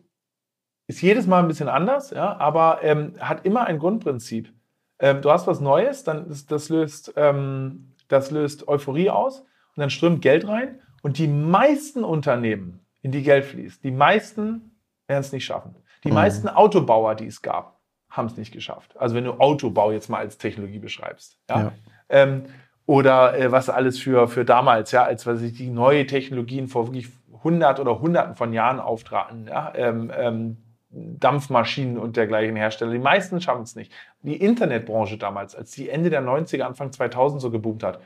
ist jedes Mal ein bisschen anders, ja, aber ähm, hat immer ein Grundprinzip. Ähm, du hast was Neues, dann ist, das, löst, ähm, das löst Euphorie aus und dann strömt Geld rein und die meisten Unternehmen, in die Geld fließt, die meisten werden es nicht schaffen. Die mhm. meisten Autobauer, die es gab, haben es nicht geschafft. Also wenn du Autobau jetzt mal als Technologie beschreibst. Ja? ja. Ähm, oder äh, was alles für, für damals, ja, als was ich die neue Technologien vor wirklich hundert oder hunderten von Jahren auftraten, ja, ähm, ähm, Dampfmaschinen und dergleichen Hersteller. Die meisten schaffen es nicht. Die Internetbranche damals, als die Ende der 90er, Anfang 2000 so geboomt hat,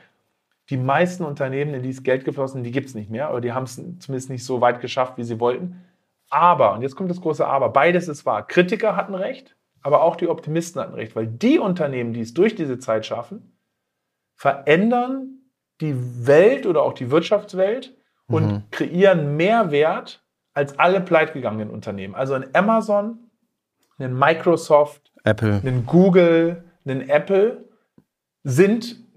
die meisten Unternehmen, in die es Geld geflossen, die gibt es nicht mehr, oder die haben es zumindest nicht so weit geschafft, wie sie wollten. Aber, und jetzt kommt das große Aber, beides ist wahr. Kritiker hatten recht, aber auch die Optimisten hatten recht, weil die Unternehmen, die es durch diese Zeit schaffen, verändern die Welt oder auch die Wirtschaftswelt und mhm. kreieren mehr Wert als alle pleitgegangenen Unternehmen. Also ein Amazon, ein Microsoft, Apple, ein Google, ein Apple sind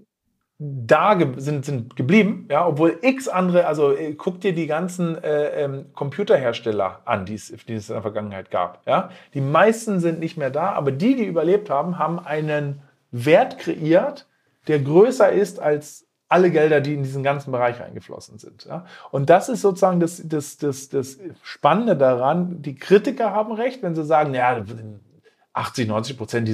da sind, sind geblieben, ja, obwohl x andere, also äh, guck dir die ganzen äh, ähm, Computerhersteller an, die es, die es in der Vergangenheit gab. Ja. Die meisten sind nicht mehr da, aber die, die überlebt haben, haben einen Wert kreiert, der größer ist als alle Gelder, die in diesen ganzen Bereich eingeflossen sind. Ja. Und das ist sozusagen das, das, das, das Spannende daran. Die Kritiker haben recht, wenn sie sagen, ja, 80, 90 Prozent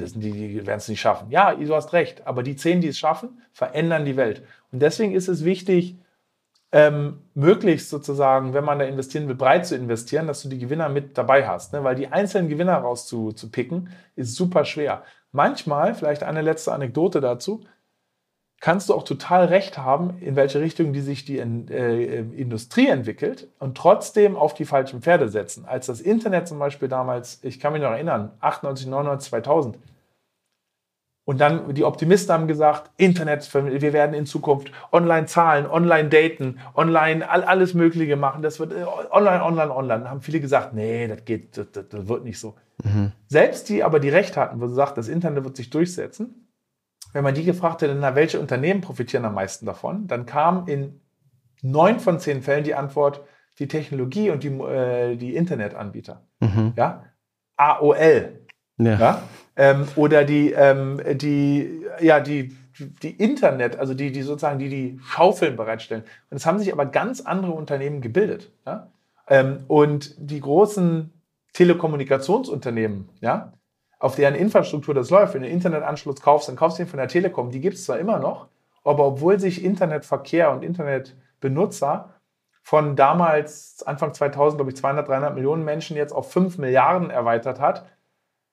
das sind die, die werden es nicht schaffen. Ja, du hast recht, aber die zehn, die es schaffen, verändern die Welt. Und deswegen ist es wichtig, ähm, möglichst sozusagen, wenn man da investieren will, breit zu investieren, dass du die Gewinner mit dabei hast. Ne? Weil die einzelnen Gewinner rauszupicken, ist super schwer. Manchmal, vielleicht eine letzte Anekdote dazu, kannst du auch total recht haben, in welche Richtung die sich die äh, Industrie entwickelt und trotzdem auf die falschen Pferde setzen. Als das Internet zum Beispiel damals, ich kann mich noch erinnern, 98, 99, 2000, und dann die Optimisten haben gesagt, Internet, wir werden in Zukunft online zahlen, online daten, online alles Mögliche machen. Das wird äh, online, online, online. Da haben viele gesagt, nee, das geht, das, das wird nicht so. Mhm. Selbst die aber die Recht hatten, wo sie sagt, das Internet wird sich durchsetzen, wenn man die gefragt hätte, na, welche Unternehmen profitieren am meisten davon, dann kam in neun von zehn Fällen die Antwort, die Technologie und die, äh, die Internetanbieter. Mhm. Ja? AOL. Ja. ja? Ähm, oder die, ähm, die, ja, die, die Internet, also die, die sozusagen, die die Schaufeln bereitstellen. Und es haben sich aber ganz andere Unternehmen gebildet. Ja? Ähm, und die großen Telekommunikationsunternehmen, ja, auf deren Infrastruktur das läuft, wenn du einen Internetanschluss kaufst, dann kaufst du ihn von der Telekom, die gibt es zwar immer noch, aber obwohl sich Internetverkehr und Internetbenutzer von damals Anfang 2000, glaube ich, 200, 300 Millionen Menschen jetzt auf 5 Milliarden erweitert hat,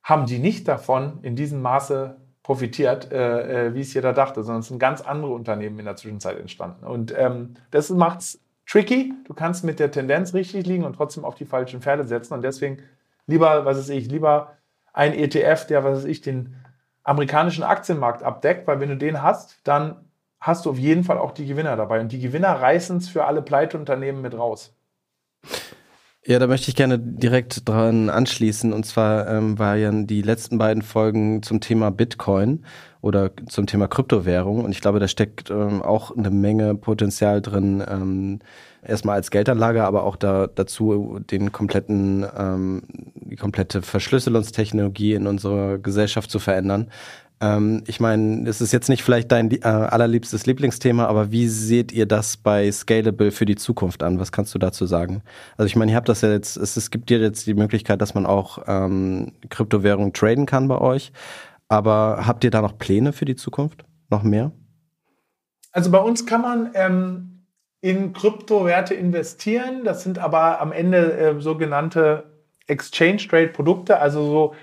haben die nicht davon in diesem Maße profitiert, äh, äh, wie es jeder dachte, sondern es sind ganz andere Unternehmen in der Zwischenzeit entstanden. Und ähm, das macht es tricky. Du kannst mit der Tendenz richtig liegen und trotzdem auf die falschen Pferde setzen. Und deswegen lieber, was weiß ich, lieber ein ETF, der, was weiß ich, den amerikanischen Aktienmarkt abdeckt, weil wenn du den hast, dann hast du auf jeden Fall auch die Gewinner dabei. Und die Gewinner reißen es für alle Pleiteunternehmen mit raus. Ja, da möchte ich gerne direkt dran anschließen. Und zwar ähm, waren die letzten beiden Folgen zum Thema Bitcoin oder zum Thema Kryptowährung. Und ich glaube, da steckt ähm, auch eine Menge Potenzial drin, ähm, erstmal als Geldanlage, aber auch da, dazu den kompletten, ähm, die komplette Verschlüsselungstechnologie in unserer Gesellschaft zu verändern. Ähm, ich meine, es ist jetzt nicht vielleicht dein äh, allerliebstes Lieblingsthema, aber wie seht ihr das bei Scalable für die Zukunft an? Was kannst du dazu sagen? Also ich meine, ihr habt das ja jetzt, es, es gibt dir jetzt die Möglichkeit, dass man auch ähm, Kryptowährungen traden kann bei euch. Aber habt ihr da noch Pläne für die Zukunft? Noch mehr? Also bei uns kann man ähm, in Kryptowerte investieren. Das sind aber am Ende äh, sogenannte Exchange Trade Produkte, also so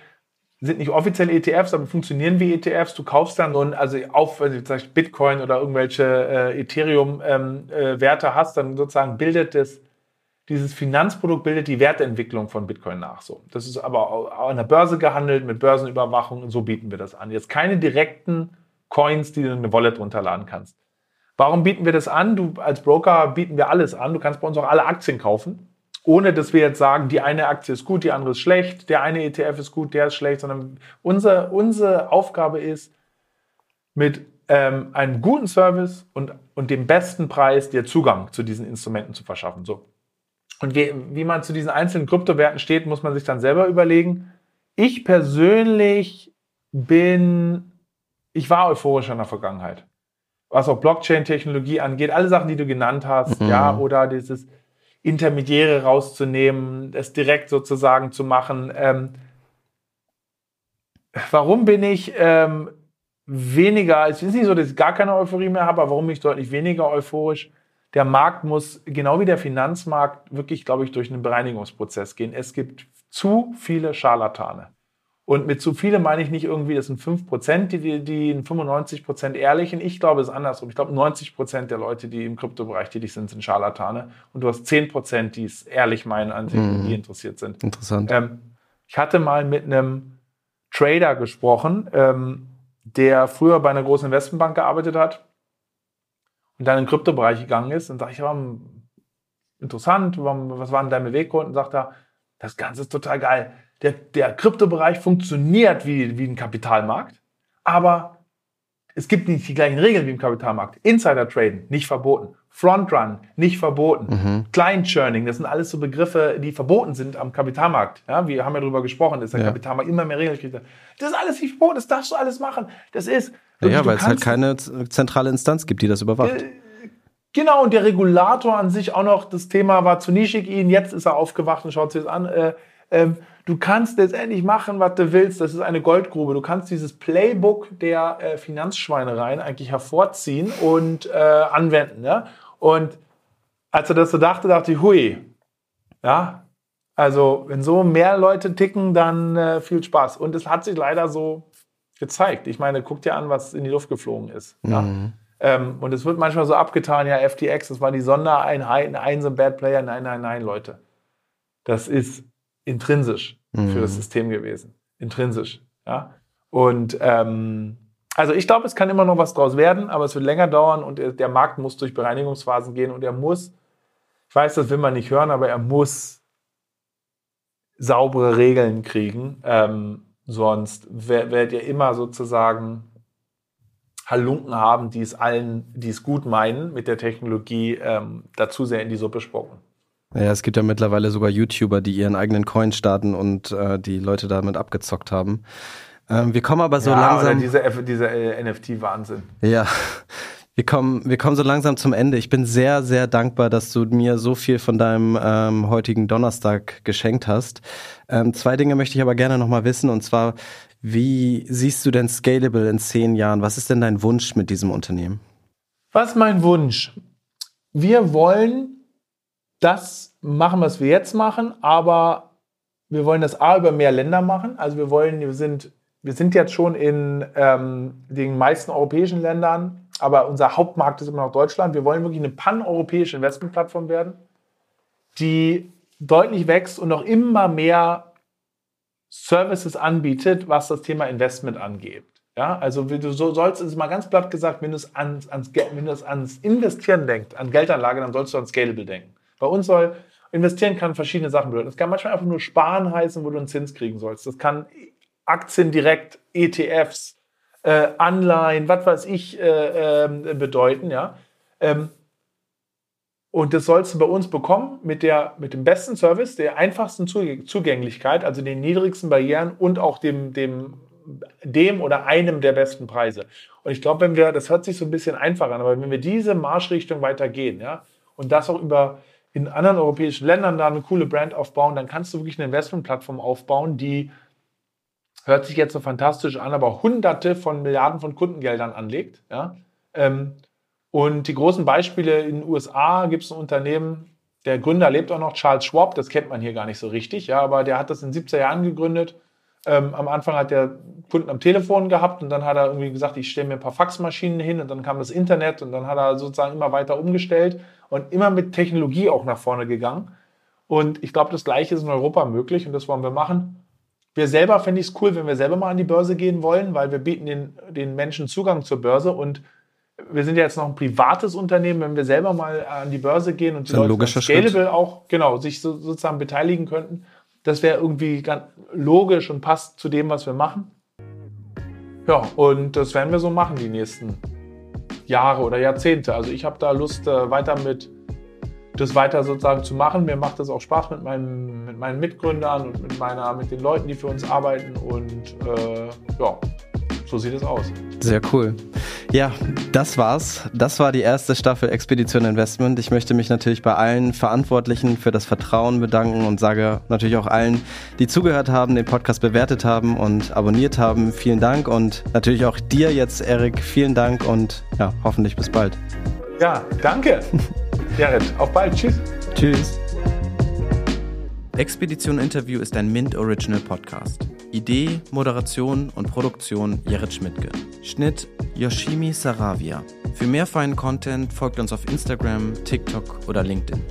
sind nicht offizielle ETFs, aber funktionieren wie ETFs. Du kaufst dann so ein, also auf, wenn du zum Bitcoin oder irgendwelche äh, Ethereum-Werte ähm, äh, hast, dann sozusagen bildet das, dieses Finanzprodukt bildet die Wertentwicklung von Bitcoin nach. So. Das ist aber auch an der Börse gehandelt, mit Börsenüberwachung und so bieten wir das an. Jetzt keine direkten Coins, die du in eine Wallet runterladen kannst. Warum bieten wir das an? Du als Broker bieten wir alles an. Du kannst bei uns auch alle Aktien kaufen ohne dass wir jetzt sagen, die eine Aktie ist gut, die andere ist schlecht, der eine ETF ist gut, der ist schlecht, sondern unsere, unsere Aufgabe ist, mit ähm, einem guten Service und, und dem besten Preis dir Zugang zu diesen Instrumenten zu verschaffen. So. Und wie, wie man zu diesen einzelnen Kryptowerten steht, muss man sich dann selber überlegen. Ich persönlich bin, ich war euphorisch in der Vergangenheit. Was auch Blockchain-Technologie angeht, alle Sachen, die du genannt hast, mhm. ja, oder dieses, Intermediäre rauszunehmen, es direkt sozusagen zu machen. Ähm, warum bin ich ähm, weniger, es ist nicht so, dass ich gar keine Euphorie mehr habe, aber warum bin ich deutlich weniger euphorisch? Der Markt muss, genau wie der Finanzmarkt, wirklich, glaube ich, durch einen Bereinigungsprozess gehen. Es gibt zu viele Scharlatane. Und mit zu viele meine ich nicht irgendwie, das sind 5%, die, die 95% ehrlichen. Ich glaube, es ist andersrum. Ich glaube, 90% der Leute, die im Kryptobereich tätig sind, sind Scharlatane. Und du hast 10%, die es ehrlich meinen, an Technologie mhm. interessiert sind. Interessant. Ähm, ich hatte mal mit einem Trader gesprochen, ähm, der früher bei einer großen Investmentbank gearbeitet hat und dann in den Kryptobereich gegangen ist. Und sage ich, ja, interessant, was waren deine Beweggründe? Und sagt er, das Ganze ist total geil der, der Kryptobereich funktioniert wie, wie ein Kapitalmarkt, aber es gibt nicht die gleichen Regeln wie im Kapitalmarkt. Insider Traden, nicht verboten. Frontrun, nicht verboten. Mhm. Client Churning, das sind alles so Begriffe, die verboten sind am Kapitalmarkt. Ja, wir haben ja darüber gesprochen, dass der ja. Kapitalmarkt immer mehr Regeln kriegt. Das ist alles nicht verboten, das darfst du alles machen. Das ist. Ja, ja weil es halt keine zentrale Instanz gibt, die das überwacht. Äh, genau, und der Regulator an sich auch noch, das Thema war zu nischig ihn, jetzt ist er aufgewacht und schaut sich das an. Äh, ähm, du kannst letztendlich machen, was du willst. Das ist eine Goldgrube. Du kannst dieses Playbook der äh, Finanzschweinereien eigentlich hervorziehen und äh, anwenden. Ja? Und als er das so dachte, dachte ich, hui, ja, also wenn so mehr Leute ticken, dann äh, viel Spaß. Und es hat sich leider so gezeigt. Ich meine, guck dir an, was in die Luft geflogen ist. Mhm. Ja? Ähm, und es wird manchmal so abgetan, ja, FTX, das war die Sondereinheit, ein Bad Player. Nein, nein, nein, Leute. Das ist intrinsisch mhm. für das mhm. System gewesen. Intrinsisch. Ja? Und ähm, also ich glaube, es kann immer noch was draus werden, aber es wird länger dauern und der Markt muss durch Bereinigungsphasen gehen und er muss, ich weiß, das will man nicht hören, aber er muss saubere Regeln kriegen. Ähm, sonst werdet ihr immer sozusagen Halunken haben, die es allen, die es gut meinen, mit der Technologie ähm, dazu sehr in die Suppe spucken. Ja, es gibt ja mittlerweile sogar YouTuber, die ihren eigenen Coin starten und äh, die Leute damit abgezockt haben. Ähm, wir kommen aber so ja, langsam. Dieser, dieser äh, NFT-Wahnsinn. Ja. Wir kommen, wir kommen so langsam zum Ende. Ich bin sehr, sehr dankbar, dass du mir so viel von deinem ähm, heutigen Donnerstag geschenkt hast. Ähm, zwei Dinge möchte ich aber gerne nochmal wissen. Und zwar, wie siehst du denn Scalable in zehn Jahren? Was ist denn dein Wunsch mit diesem Unternehmen? Was ist mein Wunsch? Wir wollen das machen, was wir jetzt machen, aber wir wollen das A über mehr Länder machen. Also wir wollen, wir sind, wir sind jetzt schon in ähm, den meisten europäischen Ländern, aber unser Hauptmarkt ist immer noch Deutschland. Wir wollen wirklich eine paneuropäische Investmentplattform werden, die deutlich wächst und noch immer mehr Services anbietet, was das Thema Investment angeht. Ja, also du sollst es mal ganz platt gesagt, wenn du, ans, ans, wenn du ans Investieren denkst, an Geldanlage, dann sollst du an Scalable denken. Bei uns soll investieren kann verschiedene Sachen bedeuten. Es kann manchmal einfach nur sparen heißen, wo du einen Zins kriegen sollst. Das kann Aktien direkt, ETFs, äh, Anleihen, was weiß ich, äh, äh, bedeuten, ja. Ähm, und das sollst du bei uns bekommen mit, der, mit dem besten Service, der einfachsten Zugänglichkeit, also den niedrigsten Barrieren und auch dem, dem, dem oder einem der besten Preise. Und ich glaube, wenn wir, das hört sich so ein bisschen einfacher an, aber wenn wir diese Marschrichtung weitergehen, ja, und das auch über in anderen europäischen Ländern da eine coole Brand aufbauen, dann kannst du wirklich eine Investmentplattform aufbauen, die hört sich jetzt so fantastisch an, aber hunderte von Milliarden von Kundengeldern anlegt. Ja? Ähm, und die großen Beispiele in den USA gibt es ein Unternehmen, der Gründer lebt auch noch, Charles Schwab, das kennt man hier gar nicht so richtig, ja, aber der hat das in den 70er Jahren gegründet. Ähm, am Anfang hat der Kunden am Telefon gehabt und dann hat er irgendwie gesagt, ich stelle mir ein paar Faxmaschinen hin und dann kam das Internet und dann hat er sozusagen immer weiter umgestellt und immer mit Technologie auch nach vorne gegangen. Und ich glaube, das Gleiche ist in Europa möglich und das wollen wir machen. Wir selber fände ich es cool, wenn wir selber mal an die Börse gehen wollen, weil wir bieten den, den Menschen Zugang zur Börse und wir sind ja jetzt noch ein privates Unternehmen, wenn wir selber mal an die Börse gehen und die Leute Scalable Schritt. auch genau sich so, sozusagen beteiligen könnten, das wäre irgendwie ganz logisch und passt zu dem, was wir machen. Ja, und das werden wir so machen die nächsten Jahre oder Jahrzehnte. Also ich habe da Lust, äh, weiter mit das weiter sozusagen zu machen. Mir macht das auch Spaß mit, meinem, mit meinen Mitgründern und mit, meiner, mit den Leuten, die für uns arbeiten. Und äh, ja, so sieht es aus. Sehr cool. Ja, das war's. Das war die erste Staffel Expedition Investment. Ich möchte mich natürlich bei allen Verantwortlichen für das Vertrauen bedanken und sage natürlich auch allen, die zugehört haben, den Podcast bewertet haben und abonniert haben. Vielen Dank und natürlich auch dir jetzt, Erik, vielen Dank und ja, hoffentlich bis bald. Ja, danke. <laughs> Jared, auf bald. Tschüss. Tschüss. Expedition Interview ist ein Mint Original Podcast. Idee, Moderation und Produktion Jared Schmidtke. Schnitt Yoshimi Saravia. Für mehr feinen Content folgt uns auf Instagram, TikTok oder LinkedIn.